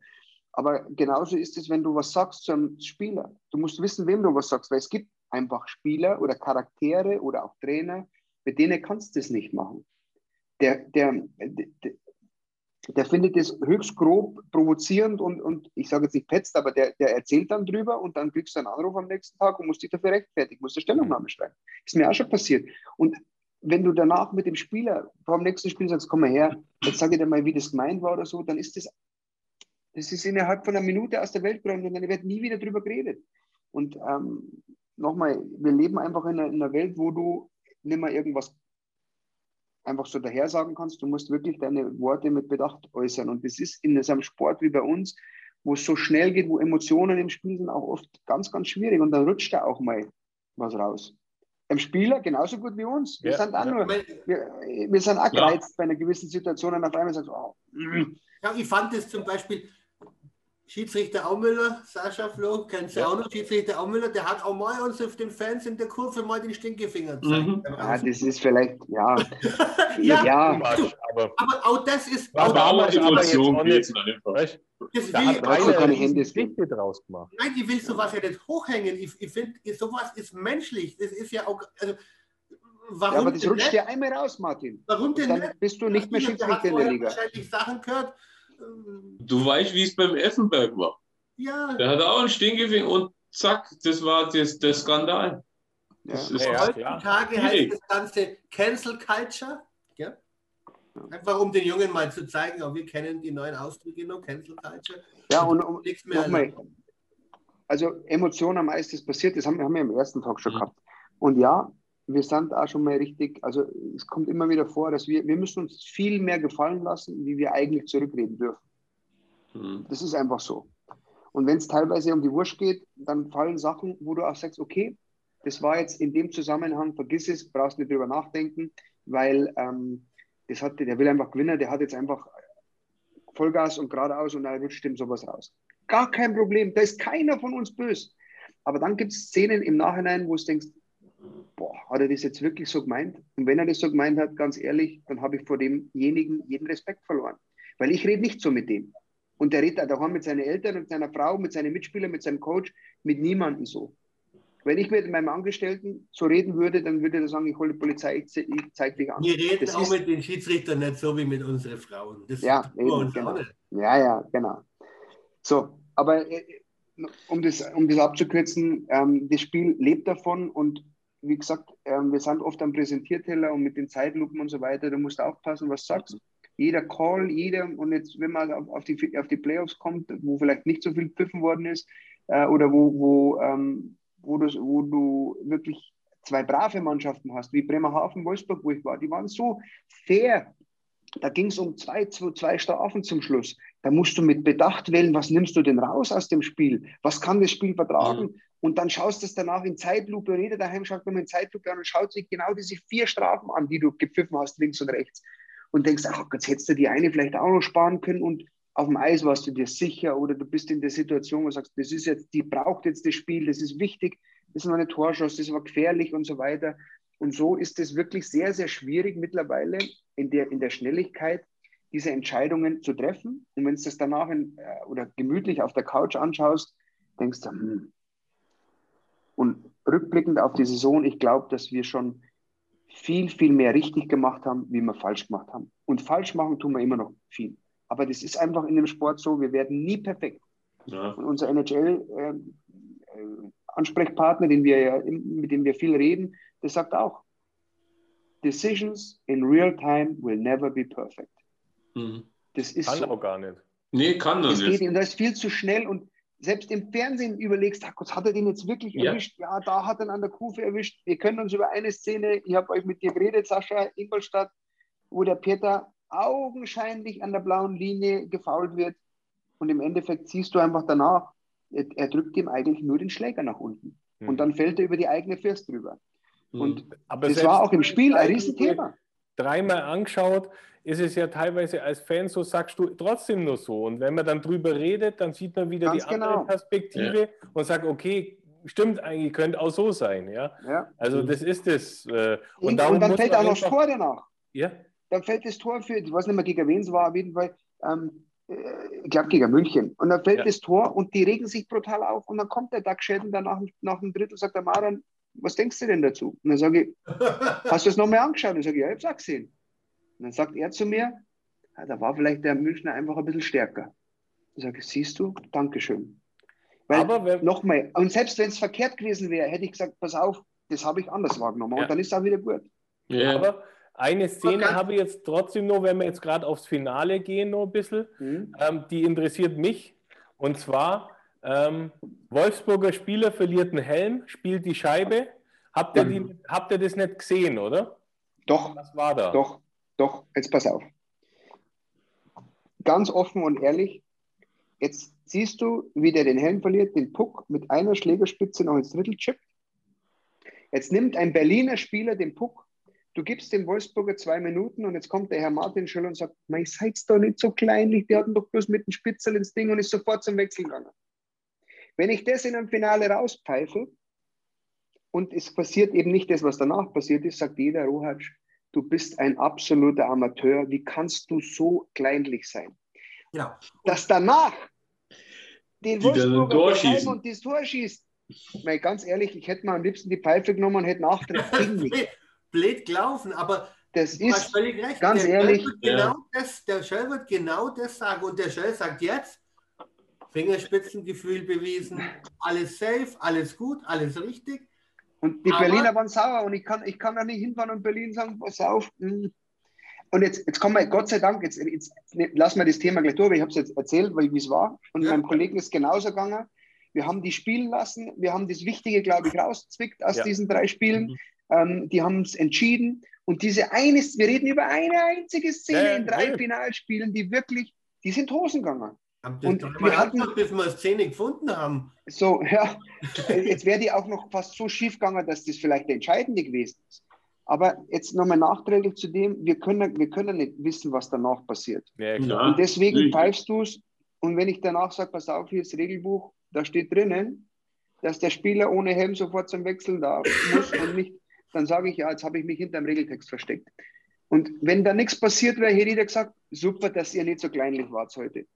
Aber genauso ist es, wenn du was sagst zum Spieler. Du musst wissen, wem du was sagst, weil es gibt einfach Spieler oder Charaktere oder auch Trainer, mit denen kannst du das nicht machen. Der, der, der, der findet es höchst grob, provozierend und, und ich sage jetzt nicht petzt, aber der, der erzählt dann drüber und dann kriegst du einen Anruf am nächsten Tag und musst dich dafür rechtfertigen, musst eine Stellungnahme schreiben. Ist mir auch schon passiert. Und wenn du danach mit dem Spieler vor dem nächsten Spiel sagst, komm mal her, jetzt sage ich dir mal, wie das gemeint war oder so, dann ist das, das ist innerhalb von einer Minute aus der Welt geräumt und dann wird nie wieder drüber geredet. Und ähm, nochmal, wir leben einfach in einer, in einer Welt, wo du nicht mehr irgendwas einfach so daher sagen kannst. Du musst wirklich deine Worte mit Bedacht äußern. Und das ist in so einem Sport wie bei uns, wo es so schnell geht, wo Emotionen im Spiel sind, auch oft ganz, ganz schwierig. Und dann rutscht da auch mal was raus. Im Spieler genauso gut wie uns. Wir ja, sind auch ja. nur, wir, wir sind auch gereizt ja. bei einer gewissen Situation und auf einmal sagst du, oh, mm. Ja, ich fand es zum Beispiel, Schiedsrichter Aumüller, Sascha Flo, kennst du ja. auch noch, Schiedsrichter Aumüller, der hat auch mal uns auf den Fans in der Kurve mal den Stinkefinger gezeigt. Mhm. Ja, das ist vielleicht, ja. (laughs) ja, ja. Du, aber, aber, auch das ist. Auch damals Emotion jetzt einfach. Das da will, hat keine Handys draus gemacht. Nein, die willst du was ja nicht hochhängen. Ich, ich finde, sowas ist menschlich. Das ist ja auch. Also, warum ja, aber das rutscht dir einmal raus, Martin. Warum denn Dann nicht? bist du nicht mehr Schiedsrichter in der Liga. wahrscheinlich Sachen gehört Du weißt, wie es beim Effenberg war. Ja. Der hat auch einen Stinkefinger und zack, das war das, der Skandal. Das ja. ja, Heutzutage heißt das Ganze Cancel Culture. Ja? Einfach um den Jungen mal zu zeigen, auch wir kennen die neuen Ausdrücke noch, Cancel Culture. Ja, und, und nichts mehr. Mal, also Emotionen am meisten passiert, das haben, haben wir im ersten Tag schon mhm. gehabt. Und ja, wir sind auch schon mal richtig, also es kommt immer wieder vor, dass wir, wir müssen uns viel mehr gefallen lassen, wie wir eigentlich zurückreden dürfen. Mhm. Das ist einfach so. Und wenn es teilweise um die Wurst geht, dann fallen Sachen, wo du auch sagst, okay, das war jetzt in dem Zusammenhang, vergiss es, brauchst nicht drüber nachdenken, weil ähm, das hat, der will einfach gewinnen, der hat jetzt einfach Vollgas und geradeaus und dann rutscht ihm sowas raus. Gar kein Problem, da ist keiner von uns böse. Aber dann gibt es Szenen im Nachhinein, wo du denkst, boah, hat er das jetzt wirklich so gemeint? Und wenn er das so gemeint hat, ganz ehrlich, dann habe ich vor demjenigen jeden Respekt verloren. Weil ich rede nicht so mit dem. Und der redet daheim mit seinen Eltern, mit seiner Frau, mit seinen Mitspielern, mit seinem Coach, mit niemandem so. Wenn ich mit meinem Angestellten so reden würde, dann würde er sagen, ich hole die Polizei, ich, ich zeige dich an. Wir reden das auch mit den Schiedsrichtern nicht so wie mit unseren Frauen. Das ja, eben, genau. ja, ja, genau. So, aber äh, um das, um das abzukürzen, ähm, das Spiel lebt davon und wie gesagt, ähm, wir sind oft am Präsentierteller und mit den Zeitlupen und so weiter, du musst aufpassen, was du sagst. Jeder Call, jeder, und jetzt, wenn man auf, die, auf die Playoffs kommt, wo vielleicht nicht so viel pfiffen worden ist, äh, oder wo, wo, ähm, wo, du, wo du wirklich zwei brave Mannschaften hast, wie Bremerhaven, Wolfsburg, wo ich war, die waren so fair. Da ging es um zwei, zwei, zwei Strafen zum Schluss. Da musst du mit Bedacht wählen, was nimmst du denn raus aus dem Spiel? Was kann das Spiel vertragen? Mhm. Und dann schaust du es danach in Zeitlupe und jeder daheim schaut nochmal in Zeitlupe an und schaut sich genau diese vier Strafen an, die du gepfiffen hast, links und rechts. Und denkst, ach, jetzt hättest du die eine vielleicht auch noch sparen können und auf dem Eis warst du dir sicher oder du bist in der Situation, wo du sagst, das ist jetzt, die braucht jetzt das Spiel, das ist wichtig, das ist eine Torschuss, das war gefährlich und so weiter. Und so ist es wirklich sehr, sehr schwierig mittlerweile in der, in der Schnelligkeit, diese Entscheidungen zu treffen. Und wenn du das danach in, äh, oder gemütlich auf der Couch anschaust, denkst du, hm, und rückblickend auf die Saison, ich glaube, dass wir schon viel, viel mehr richtig gemacht haben, wie wir falsch gemacht haben. Und falsch machen tun wir immer noch viel. Aber das ist einfach in dem Sport so, wir werden nie perfekt. Ja. Und unser NHL-Ansprechpartner, äh, äh den wir ja, mit dem wir viel reden, der sagt auch, Decisions in real time will never be perfect. Mhm. Das ist kann so. auch gar nicht. Nee, kann das, das nicht. Geht, und das ist viel zu schnell und selbst im Fernsehen überlegst, ach Gott, hat er den jetzt wirklich ja. erwischt? Ja, da hat er ihn an der Kufe erwischt. Wir können uns über eine Szene, ich habe euch mit dir geredet, Sascha, Ingolstadt, wo der Peter augenscheinlich an der blauen Linie gefault wird. Und im Endeffekt siehst du einfach danach, er, er drückt ihm eigentlich nur den Schläger nach unten. Mhm. Und dann fällt er über die eigene First drüber. Mhm. Und Aber das war auch im Spiel ein Riesenthema. Dreimal angeschaut, ist es ja teilweise als Fan so, sagst du trotzdem nur so. Und wenn man dann drüber redet, dann sieht man wieder Ganz die genau. andere Perspektive ja. und sagt, okay, stimmt eigentlich, könnte auch so sein. Ja? ja. Also das ist es. Äh, und, und, dann fällt auch noch das Tor danach. Ja. Dann fällt das Tor für, ich weiß nicht mehr gegen wen es war, auf jeden Fall, ähm, äh, ich glaube gegen München. Und dann fällt ja. das Tor und die regen sich brutal auf. Und dann kommt der Dachschäden danach nach dem Drittel, sagt der Maran, was denkst du denn dazu? Und dann sage ich, (laughs) hast du es nochmal angeschaut? Und ich sage, ja, ich habe es auch gesehen. Und dann sagt er zu mir, Ja, da war vielleicht der Münchner einfach ein bisschen stärker. Ich sage, siehst du, Dankeschön. Weil, aber nochmal, und selbst wenn es verkehrt gewesen wäre, hätte ich gesagt, pass auf, das habe ich anders wahrgenommen. Ja. Und dann ist es auch wieder gut. Ja. Aber eine Szene habe ich jetzt trotzdem nur, wenn wir jetzt gerade aufs Finale gehen, noch ein bisschen. Mhm. Ähm, die interessiert mich. Und zwar, ähm, Wolfsburger Spieler verliert einen Helm, spielt die Scheibe. Habt ihr, die, mhm. habt ihr das nicht gesehen, oder? Doch. Was war da? Doch, doch. Jetzt pass auf. Ganz offen und ehrlich, jetzt siehst du, wie der den Helm verliert, den Puck mit einer Schlägerspitze noch ins Drittel chippt. Jetzt nimmt ein Berliner Spieler den Puck, du gibst dem Wolfsburger zwei Minuten und jetzt kommt der Herr Martin Schöll und sagt, mein seid's doch nicht so kleinlich, die hatten doch bloß mit dem Spitzel ins Ding und ist sofort zum Wechsel gegangen. Wenn ich das in einem Finale rauspfeife und es passiert eben nicht das, was danach passiert ist, sagt jeder Rohatsch, du bist ein absoluter Amateur, wie kannst du so kleinlich sein? Ja. Dass danach den Wolfsburger und das Tor schießt, weil ganz ehrlich, ich hätte mal am liebsten die Pfeife genommen und hätte nachgetreten. (laughs) blöd gelaufen, aber das ist ganz der ehrlich. Genau ja. das, der Schell wird genau das sagen und der Schell sagt jetzt, Fingerspitzengefühl bewiesen, alles safe, alles gut, alles richtig. Und die aber, Berliner waren sauer und ich kann, ich kann da nicht hinfahren und Berlin sagen, pass auf. Hm. Und jetzt, jetzt kommen wir, Gott sei Dank, jetzt, jetzt lassen wir das Thema gleich durch, weil ich habe es jetzt erzählt, wie es war. Und ja. meinem Kollegen ist genauso gegangen. Wir haben die spielen lassen, wir haben das Wichtige, glaube ich, rausgezwickt aus ja. diesen drei Spielen. Mhm. Ähm, die haben es entschieden. Und diese eine, wir reden über eine einzige Szene ja, in drei. Finalspielen, die wirklich, die sind Hosen gegangen. Und wir hatten, bis wir eine Szene gefunden haben. So, ja, jetzt wäre die auch noch fast so schief gegangen, dass das vielleicht der entscheidende gewesen ist. Aber jetzt nochmal nachträglich zu dem, wir können, wir können nicht wissen, was danach passiert. Ja, und deswegen pfeifst du es. Und wenn ich danach sage, pass auf, hier ist das Regelbuch, da steht drinnen, dass der Spieler ohne Helm sofort zum Wechseln darf, muss und nicht dann sage ich, ja, jetzt habe ich mich hinter dem Regeltext versteckt. Und wenn da nichts passiert wäre, hätte ich gesagt, super, dass ihr nicht so kleinlich wart heute.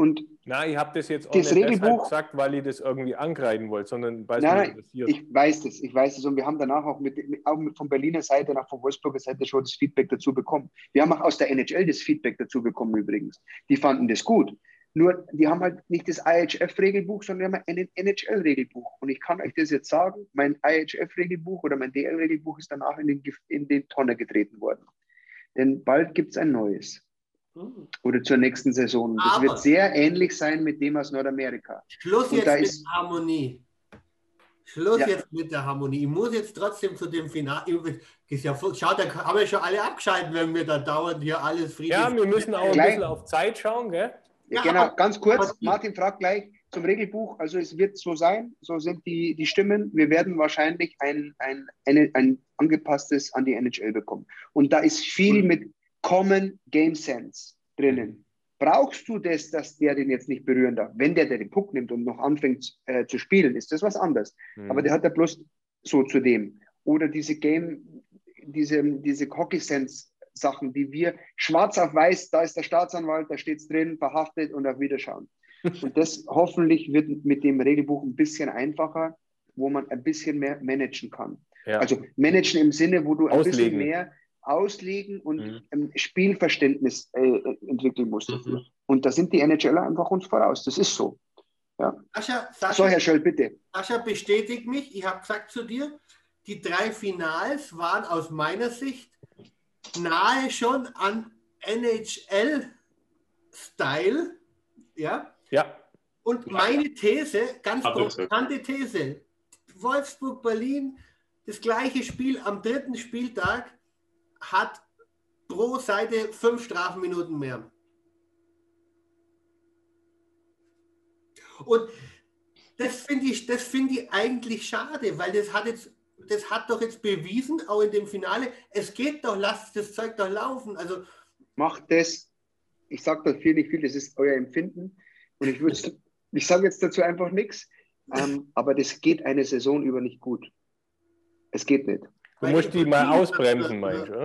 Und Nein, ich habe das jetzt auch das nicht Regelbuch, gesagt, weil ich das irgendwie angreifen wollte, sondern weil es mich interessiert. Ich weiß das, ich weiß das. Und wir haben danach auch, mit, auch von Berliner Seite, nach von Wolfsburger Seite schon das Feedback dazu bekommen. Wir haben auch aus der NHL das Feedback dazu bekommen übrigens. Die fanden das gut. Nur, die haben halt nicht das IHF-Regelbuch, sondern die haben ein NHL-Regelbuch. Und ich kann euch das jetzt sagen, mein IHF-Regelbuch oder mein DL-Regelbuch ist danach in den, in den Tonne getreten worden. Denn bald gibt es ein neues. Hm. Oder zur nächsten Saison. Das Aber wird sehr ähnlich sein mit dem aus Nordamerika. Schluss jetzt mit ist, Harmonie. Schluss ja. jetzt mit der Harmonie. Ich muss jetzt trotzdem zu dem Finale. Ja, schau, da haben wir schon alle abgeschalten, wenn wir da dauernd hier alles friedlich. Ja, wir müssen auch ein bisschen auf Zeit schauen, gell? Ja, genau, ganz kurz, Martin fragt gleich zum Regelbuch. Also es wird so sein, so sind die, die Stimmen. Wir werden wahrscheinlich ein, ein, ein, ein angepasstes an die NHL bekommen. Und da ist viel mit Common Game Sense drinnen. Brauchst du das, dass der den jetzt nicht berühren darf? Wenn der, der den Puck nimmt und noch anfängt äh, zu spielen, ist das was anderes. Mhm. Aber der hat ja bloß so zu dem. Oder diese Game, diese, diese Hockey Sense Sachen, die wir schwarz auf weiß, da ist der Staatsanwalt, da steht es drin, verhaftet und auf Wiederschauen. (laughs) Und das hoffentlich wird mit dem Regelbuch ein bisschen einfacher, wo man ein bisschen mehr managen kann. Ja. Also managen im Sinne, wo du ein auslegen. bisschen mehr auslegen und mhm. ein Spielverständnis äh, entwickeln dafür. Mhm. Und da sind die NHLer einfach uns voraus. Das ist so. Ja. Sascha, Sascha, so, Herr Schöll, bitte. Sascha bestätigt mich. Ich habe gesagt zu dir, die drei Finals waren aus meiner Sicht nahe schon an NHL-Style. Ja? Ja. Und meine These, ganz provokante These, Wolfsburg-Berlin, das gleiche Spiel am dritten Spieltag hat pro Seite fünf Strafminuten mehr. Und das finde ich, find ich eigentlich schade, weil das hat jetzt das hat doch jetzt bewiesen, auch in dem Finale, es geht doch, lasst das Zeug doch laufen. Also, Macht das, ich sage da viel, nicht viel, das ist euer Empfinden. Und ich ich sage jetzt dazu einfach nichts, ähm, aber das geht eine Saison über nicht gut. Es geht nicht. Du musst die mal ausbremsen, meinst du?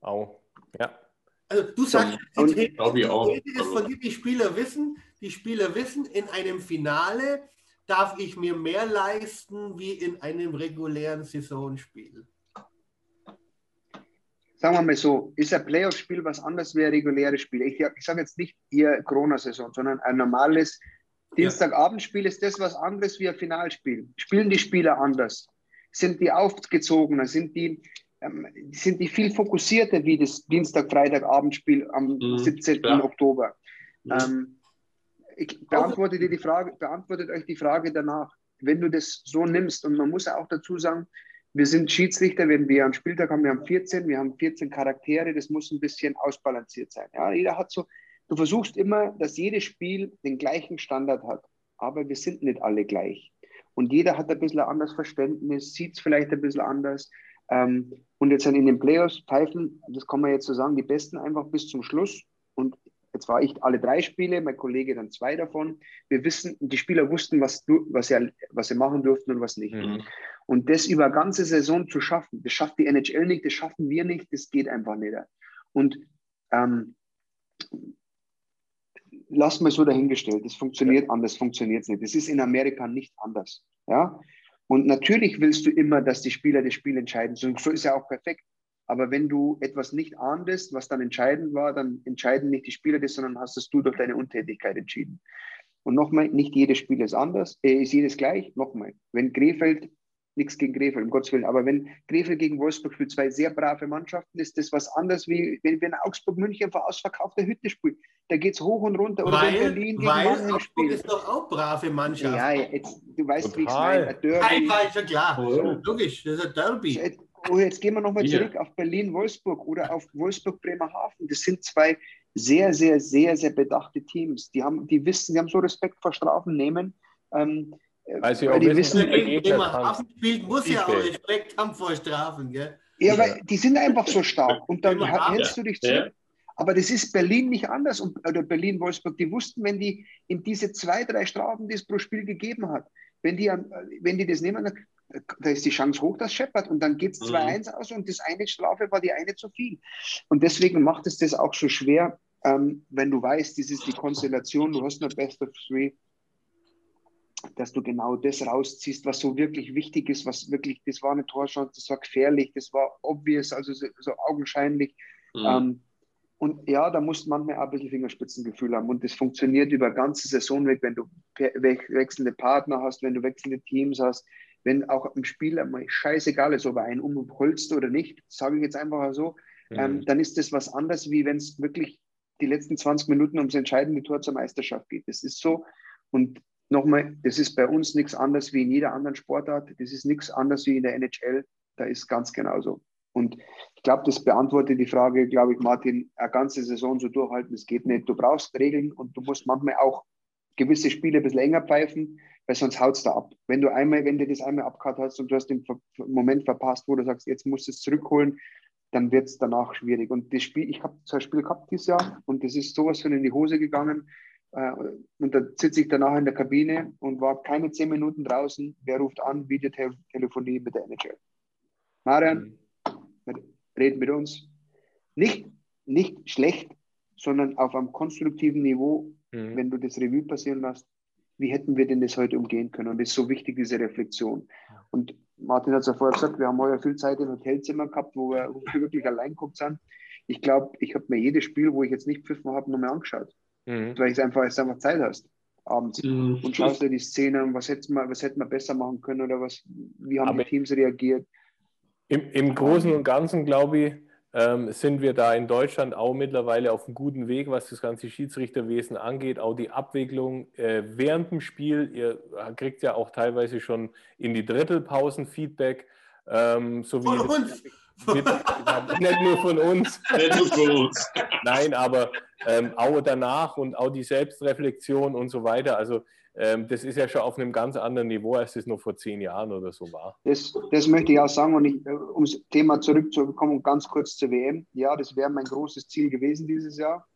Auch. Ja. Also du sagst, die These, die ist von dir, die Spieler wissen, die Spieler wissen, in einem Finale darf ich mir mehr leisten wie in einem regulären Saisonspiel? sagen wir mal so, ist ein Playoff-Spiel was anderes wie ein reguläres Spiel. Ich, ich sage jetzt nicht hier Corona-Saison, sondern ein normales Dienstagabendspiel ist das was anderes wie ein Finalspiel. Spielen die Spieler anders? Sind die aufgezogener? Sind die, ähm, sind die viel fokussierter wie das Dienstag-Freitag-Abendspiel am mhm, 17. Ja. Oktober? Mhm. Ähm, ich beantworte dir die Frage, beantwortet euch die Frage danach. Wenn du das so nimmst, und man muss auch dazu sagen, wir sind Schiedsrichter, wenn wir einen Spieltag haben, wir haben 14, wir haben 14 Charaktere, das muss ein bisschen ausbalanciert sein. Ja, jeder hat so, du versuchst immer, dass jedes Spiel den gleichen Standard hat, aber wir sind nicht alle gleich. Und jeder hat ein bisschen ein anderes Verständnis, sieht es vielleicht ein bisschen anders. Ähm, und jetzt in den Playoffs pfeifen, das kann man jetzt so sagen, die Besten einfach bis zum Schluss. Und jetzt war ich alle drei Spiele, mein Kollege dann zwei davon. Wir wissen, die Spieler wussten, was, was, sie, was sie machen durften und was nicht. Mhm. Und das über ganze Saison zu schaffen, das schafft die NHL nicht, das schaffen wir nicht, das geht einfach nicht. Und ähm, lass mal so dahingestellt, das funktioniert ja. anders, funktioniert es nicht. Das ist in Amerika nicht anders. Ja? Und natürlich willst du immer, dass die Spieler das Spiel entscheiden. So, ist ja auch perfekt. Aber wenn du etwas nicht ahndest, was dann entscheidend war, dann entscheiden nicht die Spieler das, sondern hast es du durch deine Untätigkeit entschieden. Und nochmal, nicht jedes Spiel ist anders, äh, ist jedes gleich. Nochmal, wenn Krefeld, nichts gegen Krefeld, um Gottes Willen, aber wenn Krefeld gegen Wolfsburg spielt, zwei sehr brave Mannschaften, ist das was anderes, wie wenn wir in Augsburg-München vor ausverkaufter Hütte spielen. Da geht es hoch und runter. Oder weil, Berlin gegen weil Mannheim Augsburg spielt. ist doch auch brave Mannschaft. Ja, jetzt, du weißt, Total. wie ich es meine. Nein, war schon klar. Oh. Logisch, das ist ein Derby. Oh, jetzt gehen wir nochmal zurück auf Berlin-Wolfsburg oder auf Wolfsburg-Bremerhaven. Das sind zwei sehr, sehr, sehr, sehr bedachte Teams. Die haben, die wissen, die haben so Respekt vor Strafen nehmen. Ähm, weil sie auch die wissen, wissen Bremerhaven spielt, muss ja auch Respekt haben vor Strafen, gell? Ja, aber die sind einfach so stark und dann hältst du dich zurück. Aber das ist Berlin nicht anders oder Berlin-Wolfsburg. Die wussten, wenn die in diese zwei, drei Strafen, die es pro Spiel gegeben hat, wenn die, wenn die das nehmen, da ist die Chance hoch, dass scheppert und dann geht es 2-1 aus und das eine Strafe war die eine zu viel. Und deswegen macht es das auch so schwer, ähm, wenn du weißt, das ist die Konstellation, du hast nur Best of Three, dass du genau das rausziehst, was so wirklich wichtig ist, was wirklich, das war eine Torchance, das war gefährlich, das war obvious, also so, so augenscheinlich. Mhm. Ähm, und ja, da musst du manchmal auch ein bisschen Fingerspitzengefühl haben. Und das funktioniert über ganze Saison weg, wenn du wechselnde Partner hast, wenn du wechselnde Teams hast, wenn auch im Spiel einmal scheißegal ist, ob er einen umholst oder nicht, sage ich jetzt einfach so, mhm. ähm, dann ist das was anderes, wie wenn es wirklich die letzten 20 Minuten ums entscheidende Tor zur Meisterschaft geht. Das ist so. Und nochmal, das ist bei uns nichts anderes wie in jeder anderen Sportart. Das ist nichts anderes wie in der NHL. Da ist ganz genauso. Und ich glaube, das beantwortet die Frage, glaube ich, Martin, eine ganze Saison so durchhalten, das geht nicht. Du brauchst Regeln und du musst manchmal auch gewisse Spiele ein bisschen länger pfeifen, weil sonst haut es da ab. Wenn du einmal, wenn du das einmal abgehakt hast und du hast den Moment verpasst, wo du sagst, jetzt musst du es zurückholen, dann wird es danach schwierig. Und das Spiel, ich habe zwei Spiele gehabt dieses Jahr und das ist sowas von in die Hose gegangen. Äh, und da sitze ich danach in der Kabine und war keine zehn Minuten draußen. Wer ruft an? Videotelefonie mit der NHL. Marian, mhm. red mit uns. Nicht, nicht schlecht, sondern auf einem konstruktiven Niveau mhm. wenn du das Revue passieren lässt, wie hätten wir denn das heute umgehen können? Und das ist so wichtig, diese Reflexion. Und Martin hat es ja vorher gesagt, wir haben heuer viel Zeit im Hotelzimmer gehabt, wo wir, wo wir wirklich allein geguckt sind. Ich glaube, ich habe mir jedes Spiel, wo ich jetzt nicht pfiffen habe, nochmal angeschaut. Mhm. Weil es einfach, einfach Zeit hast abends mhm. und schaust dir die Szene an, was hätten wir, was hätten wir besser machen können oder was, wie haben Aber die Teams reagiert. Im, Im Großen und Ganzen, glaube ich, ähm, sind wir da in Deutschland auch mittlerweile auf einem guten Weg, was das ganze Schiedsrichterwesen angeht. Auch die Abwicklung äh, während dem Spiel. Ihr kriegt ja auch teilweise schon in die Drittelpausen Feedback. Ähm, so von uns. Mit, nicht nur von uns. Nicht nur von uns. Nein, aber ähm, auch danach und auch die Selbstreflexion und so weiter. Also ähm, das ist ja schon auf einem ganz anderen Niveau, als es noch vor zehn Jahren oder so war. Das, das möchte ich auch sagen. Und ich, äh, um das Thema zurückzukommen, ganz kurz zur WM. Ja, das wäre mein großes Ziel gewesen dieses Jahr.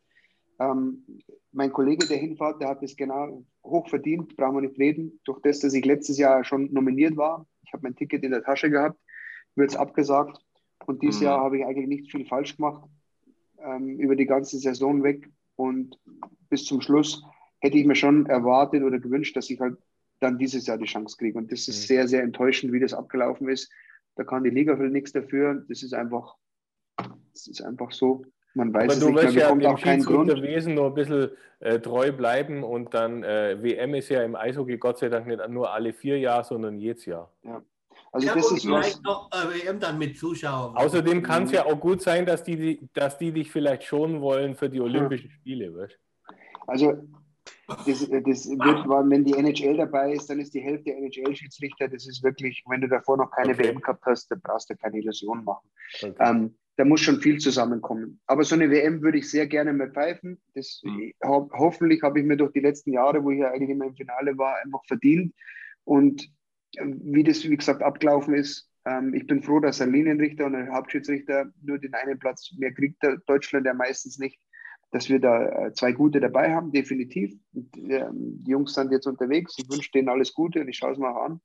Ähm, mein Kollege, der hinfährt, der hat das genau hoch verdient, brauchen wir nicht reden. Durch das, dass ich letztes Jahr schon nominiert war, ich habe mein Ticket in der Tasche gehabt, wird es abgesagt. Und dieses mhm. Jahr habe ich eigentlich nicht viel falsch gemacht, ähm, über die ganze Saison weg. Und bis zum Schluss hätte ich mir schon erwartet oder gewünscht, dass ich halt dann dieses Jahr die Chance kriege. Und das ist mhm. sehr, sehr enttäuschend, wie das abgelaufen ist. Da kann die Liga für nichts dafür. Das ist einfach Es ist einfach so. Man weiß Aber es du nicht wirst mehr, ja auch keinen Grund. Schiedsrichterwesen noch ein bisschen äh, treu bleiben und dann äh, WM ist ja im Eishockey Gott sei Dank nicht nur alle vier Jahre, sondern jedes Jahr. Also ja, das ist was. vielleicht noch äh, WM dann mit Zuschauern. Außerdem kann es Mhm. ja auch gut sein, dass die, dass die dich vielleicht schonen wollen für die Olympischen Spiele. Weißt? Also das, das wird, wenn die NHL dabei ist, dann ist die Hälfte NHL-Schiedsrichter. Das ist wirklich, wenn du davor noch keine Okay. WM gehabt hast, dann brauchst du keine Illusion machen. Okay. Ähm, da muss schon viel zusammenkommen. Aber so eine WM würde ich sehr gerne mal pfeifen. Das, Mhm. ho hoffentlich habe ich mir durch die letzten Jahre, wo ich ja eigentlich immer im Finale war, einfach verdient. Und wie das, wie gesagt, abgelaufen ist, ähm, ich bin froh, dass ein Linienrichter und ein Hauptschiedsrichter nur den einen Platz mehr kriegt, Deutschland ja meistens nicht, dass wir da äh, zwei gute dabei haben, definitiv. Und, ähm, die Jungs sind jetzt unterwegs. Ich wünsche denen alles Gute und ich schaue es auch an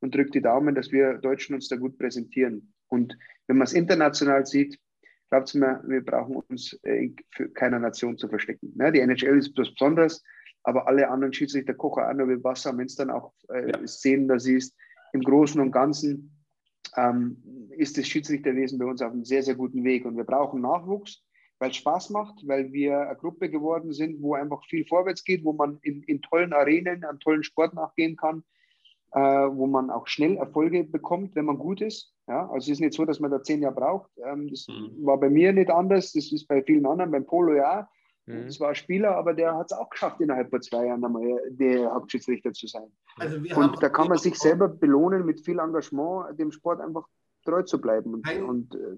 und drücke die Daumen, dass wir Deutschen uns da gut präsentieren. Und wenn man es international sieht, glaubt mir, wir brauchen uns äh, für keiner Nation zu verstecken. Ne? Die NHL ist was Besonderes, aber alle anderen Schiedsrichter kochen auch nur mit Wasser. Wenn es dann auch äh, Ja. Szenen da siehst, im Großen und Ganzen ähm, ist das Schiedsrichterwesen bei uns auf einem sehr, sehr guten Weg. Und wir brauchen Nachwuchs, weil es Spaß macht, weil wir eine Gruppe geworden sind, wo einfach viel vorwärts geht, wo man in, in tollen Arenen, an tollen Sport nachgehen kann, äh, wo man auch schnell Erfolge bekommt, wenn man gut ist. Ja, also es ist nicht so, dass man da zehn Jahre braucht. Ähm, das Mhm. war bei mir nicht anders, das ist bei vielen anderen, beim Polo ja. Mhm. Das war ein Spieler, aber der hat es auch geschafft, innerhalb von zwei Jahren einmal der Hauptschiedsrichter zu sein. also wir haben Und da kann man sich selber belohnen, mit viel Engagement dem Sport einfach treu zu bleiben. Und, Ein- und äh,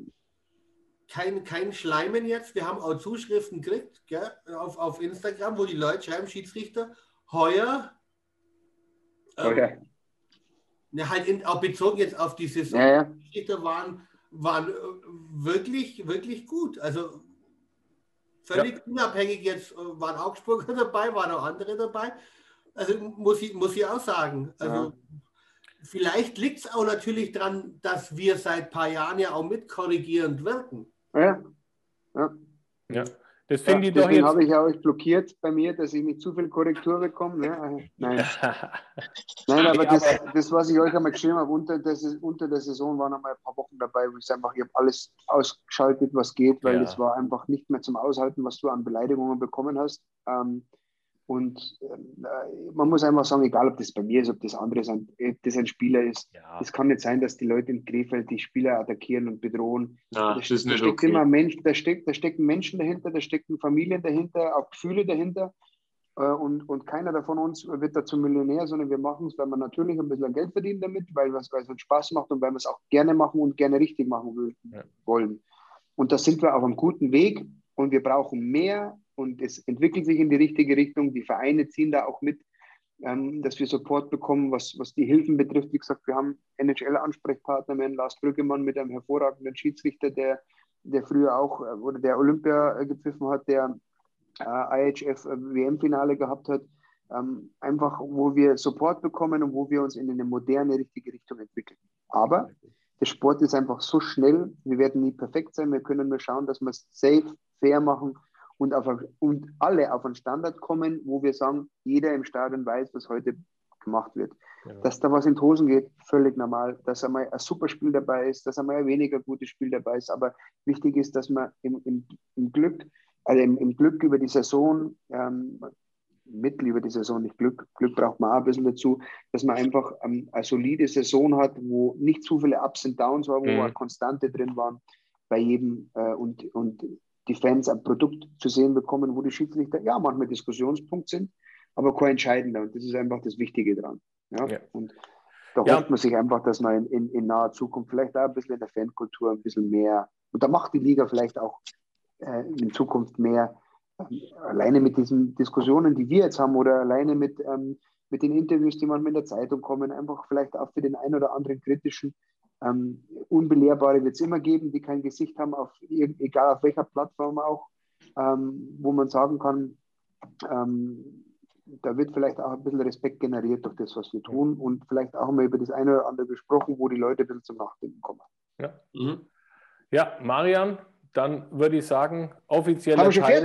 kein, kein Schleimen jetzt. Wir haben auch Zuschriften gekriegt gell, auf, auf Instagram, wo die Leute schreiben, Schiedsrichter, heuer, ähm, ja, ja, halt in, auch bezogen jetzt auf die Saison, ja, ja. Schiedsrichter waren, waren äh, wirklich, wirklich gut. Also völlig unabhängig jetzt äh, waren Augsburger (laughs) dabei, waren auch andere dabei. Also muss ich, muss ich auch sagen. Also Ja. vielleicht liegt es auch natürlich daran, dass wir seit ein paar Jahren ja auch mitkorrigierend wirken. ja. ja. Ja. Das finde ja, ich doch jetzt. habe ich ja euch blockiert bei mir, dass ich nicht zu viel Korrektur bekomme. Ne? Äh, Nein, (laughs) Nein aber, Ja, das, das, was ich euch einmal geschrieben habe, unter der, unter der Saison waren einmal ein paar Wochen dabei, wo ich einfach, ich habe alles ausgeschaltet, was geht, weil Ja. es war einfach nicht mehr zum Aushalten, was du an Beleidigungen bekommen hast. Ähm, und ähm, äh, man muss einfach sagen, egal ob das bei mir ist, ob das andere sind, ob das ein Spieler ist, ja. es kann nicht sein, dass die Leute in Krefeld die Spieler attackieren und bedrohen. Na, Da, das ste- ist da steckt okay. immer Mensch, da, steckt, da stecken Menschen dahinter, da stecken Familien dahinter, auch Gefühle dahinter. Äh, Und, und keiner davon uns wird dazu Millionär, sondern wir machen es, weil wir natürlich ein bisschen Geld verdienen damit, weil es weil es uns Spaß macht und weil wir es auch gerne machen und gerne richtig machen will, Ja. wollen. Und da sind wir auf einem guten Weg und wir brauchen mehr und es entwickelt sich in die richtige Richtung. Die Vereine ziehen da auch mit, ähm, dass wir Support bekommen, was, was die Hilfen betrifft. Wie gesagt, wir haben NHL-Ansprechpartner, wir Lars Brüggemann mit einem hervorragenden Schiedsrichter, der, der früher auch äh, oder der Olympia äh, gepfiffen hat, der äh, IHF-WM-Finale gehabt hat. Ähm, einfach, wo wir Support bekommen und wo wir uns in eine moderne, richtige Richtung entwickeln. Aber der Sport ist einfach so schnell, wir werden nie perfekt sein, wir können nur schauen, dass wir es safe, fair machen und, auf, und alle auf einen Standard kommen, wo wir sagen, jeder im Stadion weiß, was heute gemacht wird. Ja. Dass da was in die Hosen geht, völlig normal. Dass einmal ein super Spiel dabei ist, dass einmal ein weniger gutes Spiel dabei ist. Aber wichtig ist, dass man im, im, im Glück, also im, im Glück über die Saison, ähm, Mittel über die Saison, nicht Glück, Glück braucht man auch ein bisschen dazu, dass man einfach ähm, eine solide Saison hat, wo nicht zu viele Ups und Downs waren, wo Mhm. eine Konstante drin waren bei jedem äh, und, und die Fans ein Produkt zu sehen bekommen, wo die Schiedsrichter ja manchmal Diskussionspunkt sind, aber kein entscheidender. Und das ist einfach das Wichtige dran. Ja? Ja. Und da Ja. hofft man sich einfach, dass man in, in, in naher Zukunft vielleicht auch ein bisschen in der Fankultur ein bisschen mehr, und da macht die Liga vielleicht auch äh, in Zukunft mehr, ähm, alleine mit diesen Diskussionen, die wir jetzt haben, oder alleine mit, ähm, mit den Interviews, die manchmal in der Zeitung kommen, einfach vielleicht auch für den einen oder anderen kritischen, ähm, Unbelehrbare wird es immer geben, die kein Gesicht haben, auf, egal auf welcher Plattform auch, ähm, wo man sagen kann, ähm, da wird vielleicht auch ein bisschen Respekt generiert durch das, was wir tun und vielleicht auch mal über das eine oder andere gesprochen, wo die Leute ein bisschen zum Nachdenken kommen. Mhm. ja, Marian, dann würde ich sagen,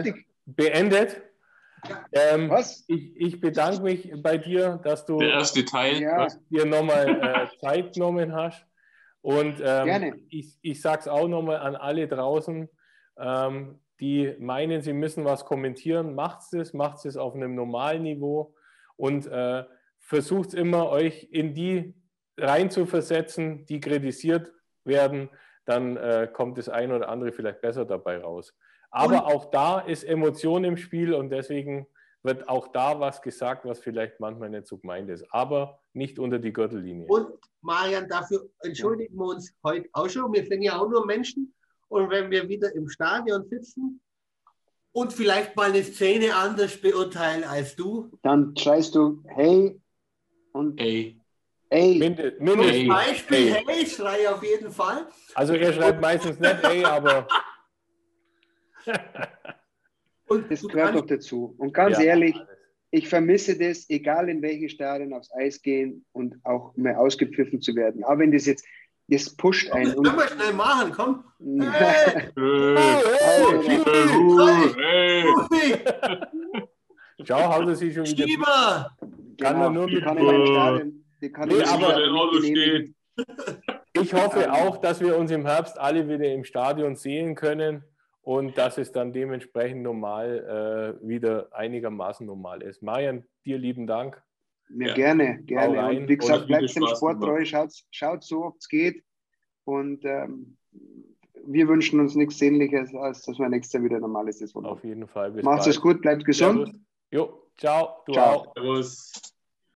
fertig? beendet. Ähm, Was? ich, ich bedanke mich bei dir, dass du Der erste Teil. Ja. dir nochmal äh, Zeit genommen hast. Und ähm, ich, ich sage es auch nochmal an alle draußen, ähm, die meinen, sie müssen was kommentieren, macht es, macht es auf einem normalen Niveau und äh, versucht immer, euch in die reinzuversetzen, die kritisiert werden, dann äh, kommt das eine oder andere vielleicht besser dabei raus. Aber und? auch da ist Emotion im Spiel und deswegen wird auch da was gesagt, was vielleicht manchmal nicht so gemeint ist, aber nicht unter die Gürtellinie. Und Marian, dafür entschuldigen wir uns heute auch schon. Wir sind ja auch nur Menschen und wenn wir wieder im Stadion sitzen und vielleicht mal eine Szene anders beurteilen als du, dann schreist du hey und hey. Ey. Minde, minde, Zum Beispiel, hey. hey, schrei auf jeden Fall. Also er schreibt meistens nicht ey, aber. (laughs) Und das gehört doch dazu. Und ganz ja, ehrlich, ich vermisse das, egal in welchen Stadien aufs Eis gehen und auch mehr ausgepfiffen zu werden. Aber wenn das jetzt, das pusht einen. Können wir schnell machen, komm. Schau, haut er sich schon wieder. Schieber! Kann genau, nur mit kann in einem Stadion, die kann nee, aber Auto steht. Ich hoffe auch, dass wir uns im Herbst alle wieder im Stadion sehen können und dass es dann dementsprechend normal äh, wieder einigermaßen normal ist. Marian, dir lieben Dank. Ja, ja. gerne, gerne. Und wie gesagt, bleibt dem Sport treu, schaut, schaut so, ob es geht. Und ähm, wir wünschen uns nichts Sehnliches, als dass wir nächstes Jahr wieder normales Saison Auf jeden Fall. Macht es gut, bleibt gesund. Servus. Jo, ciao. Du ciao. auch. Servus.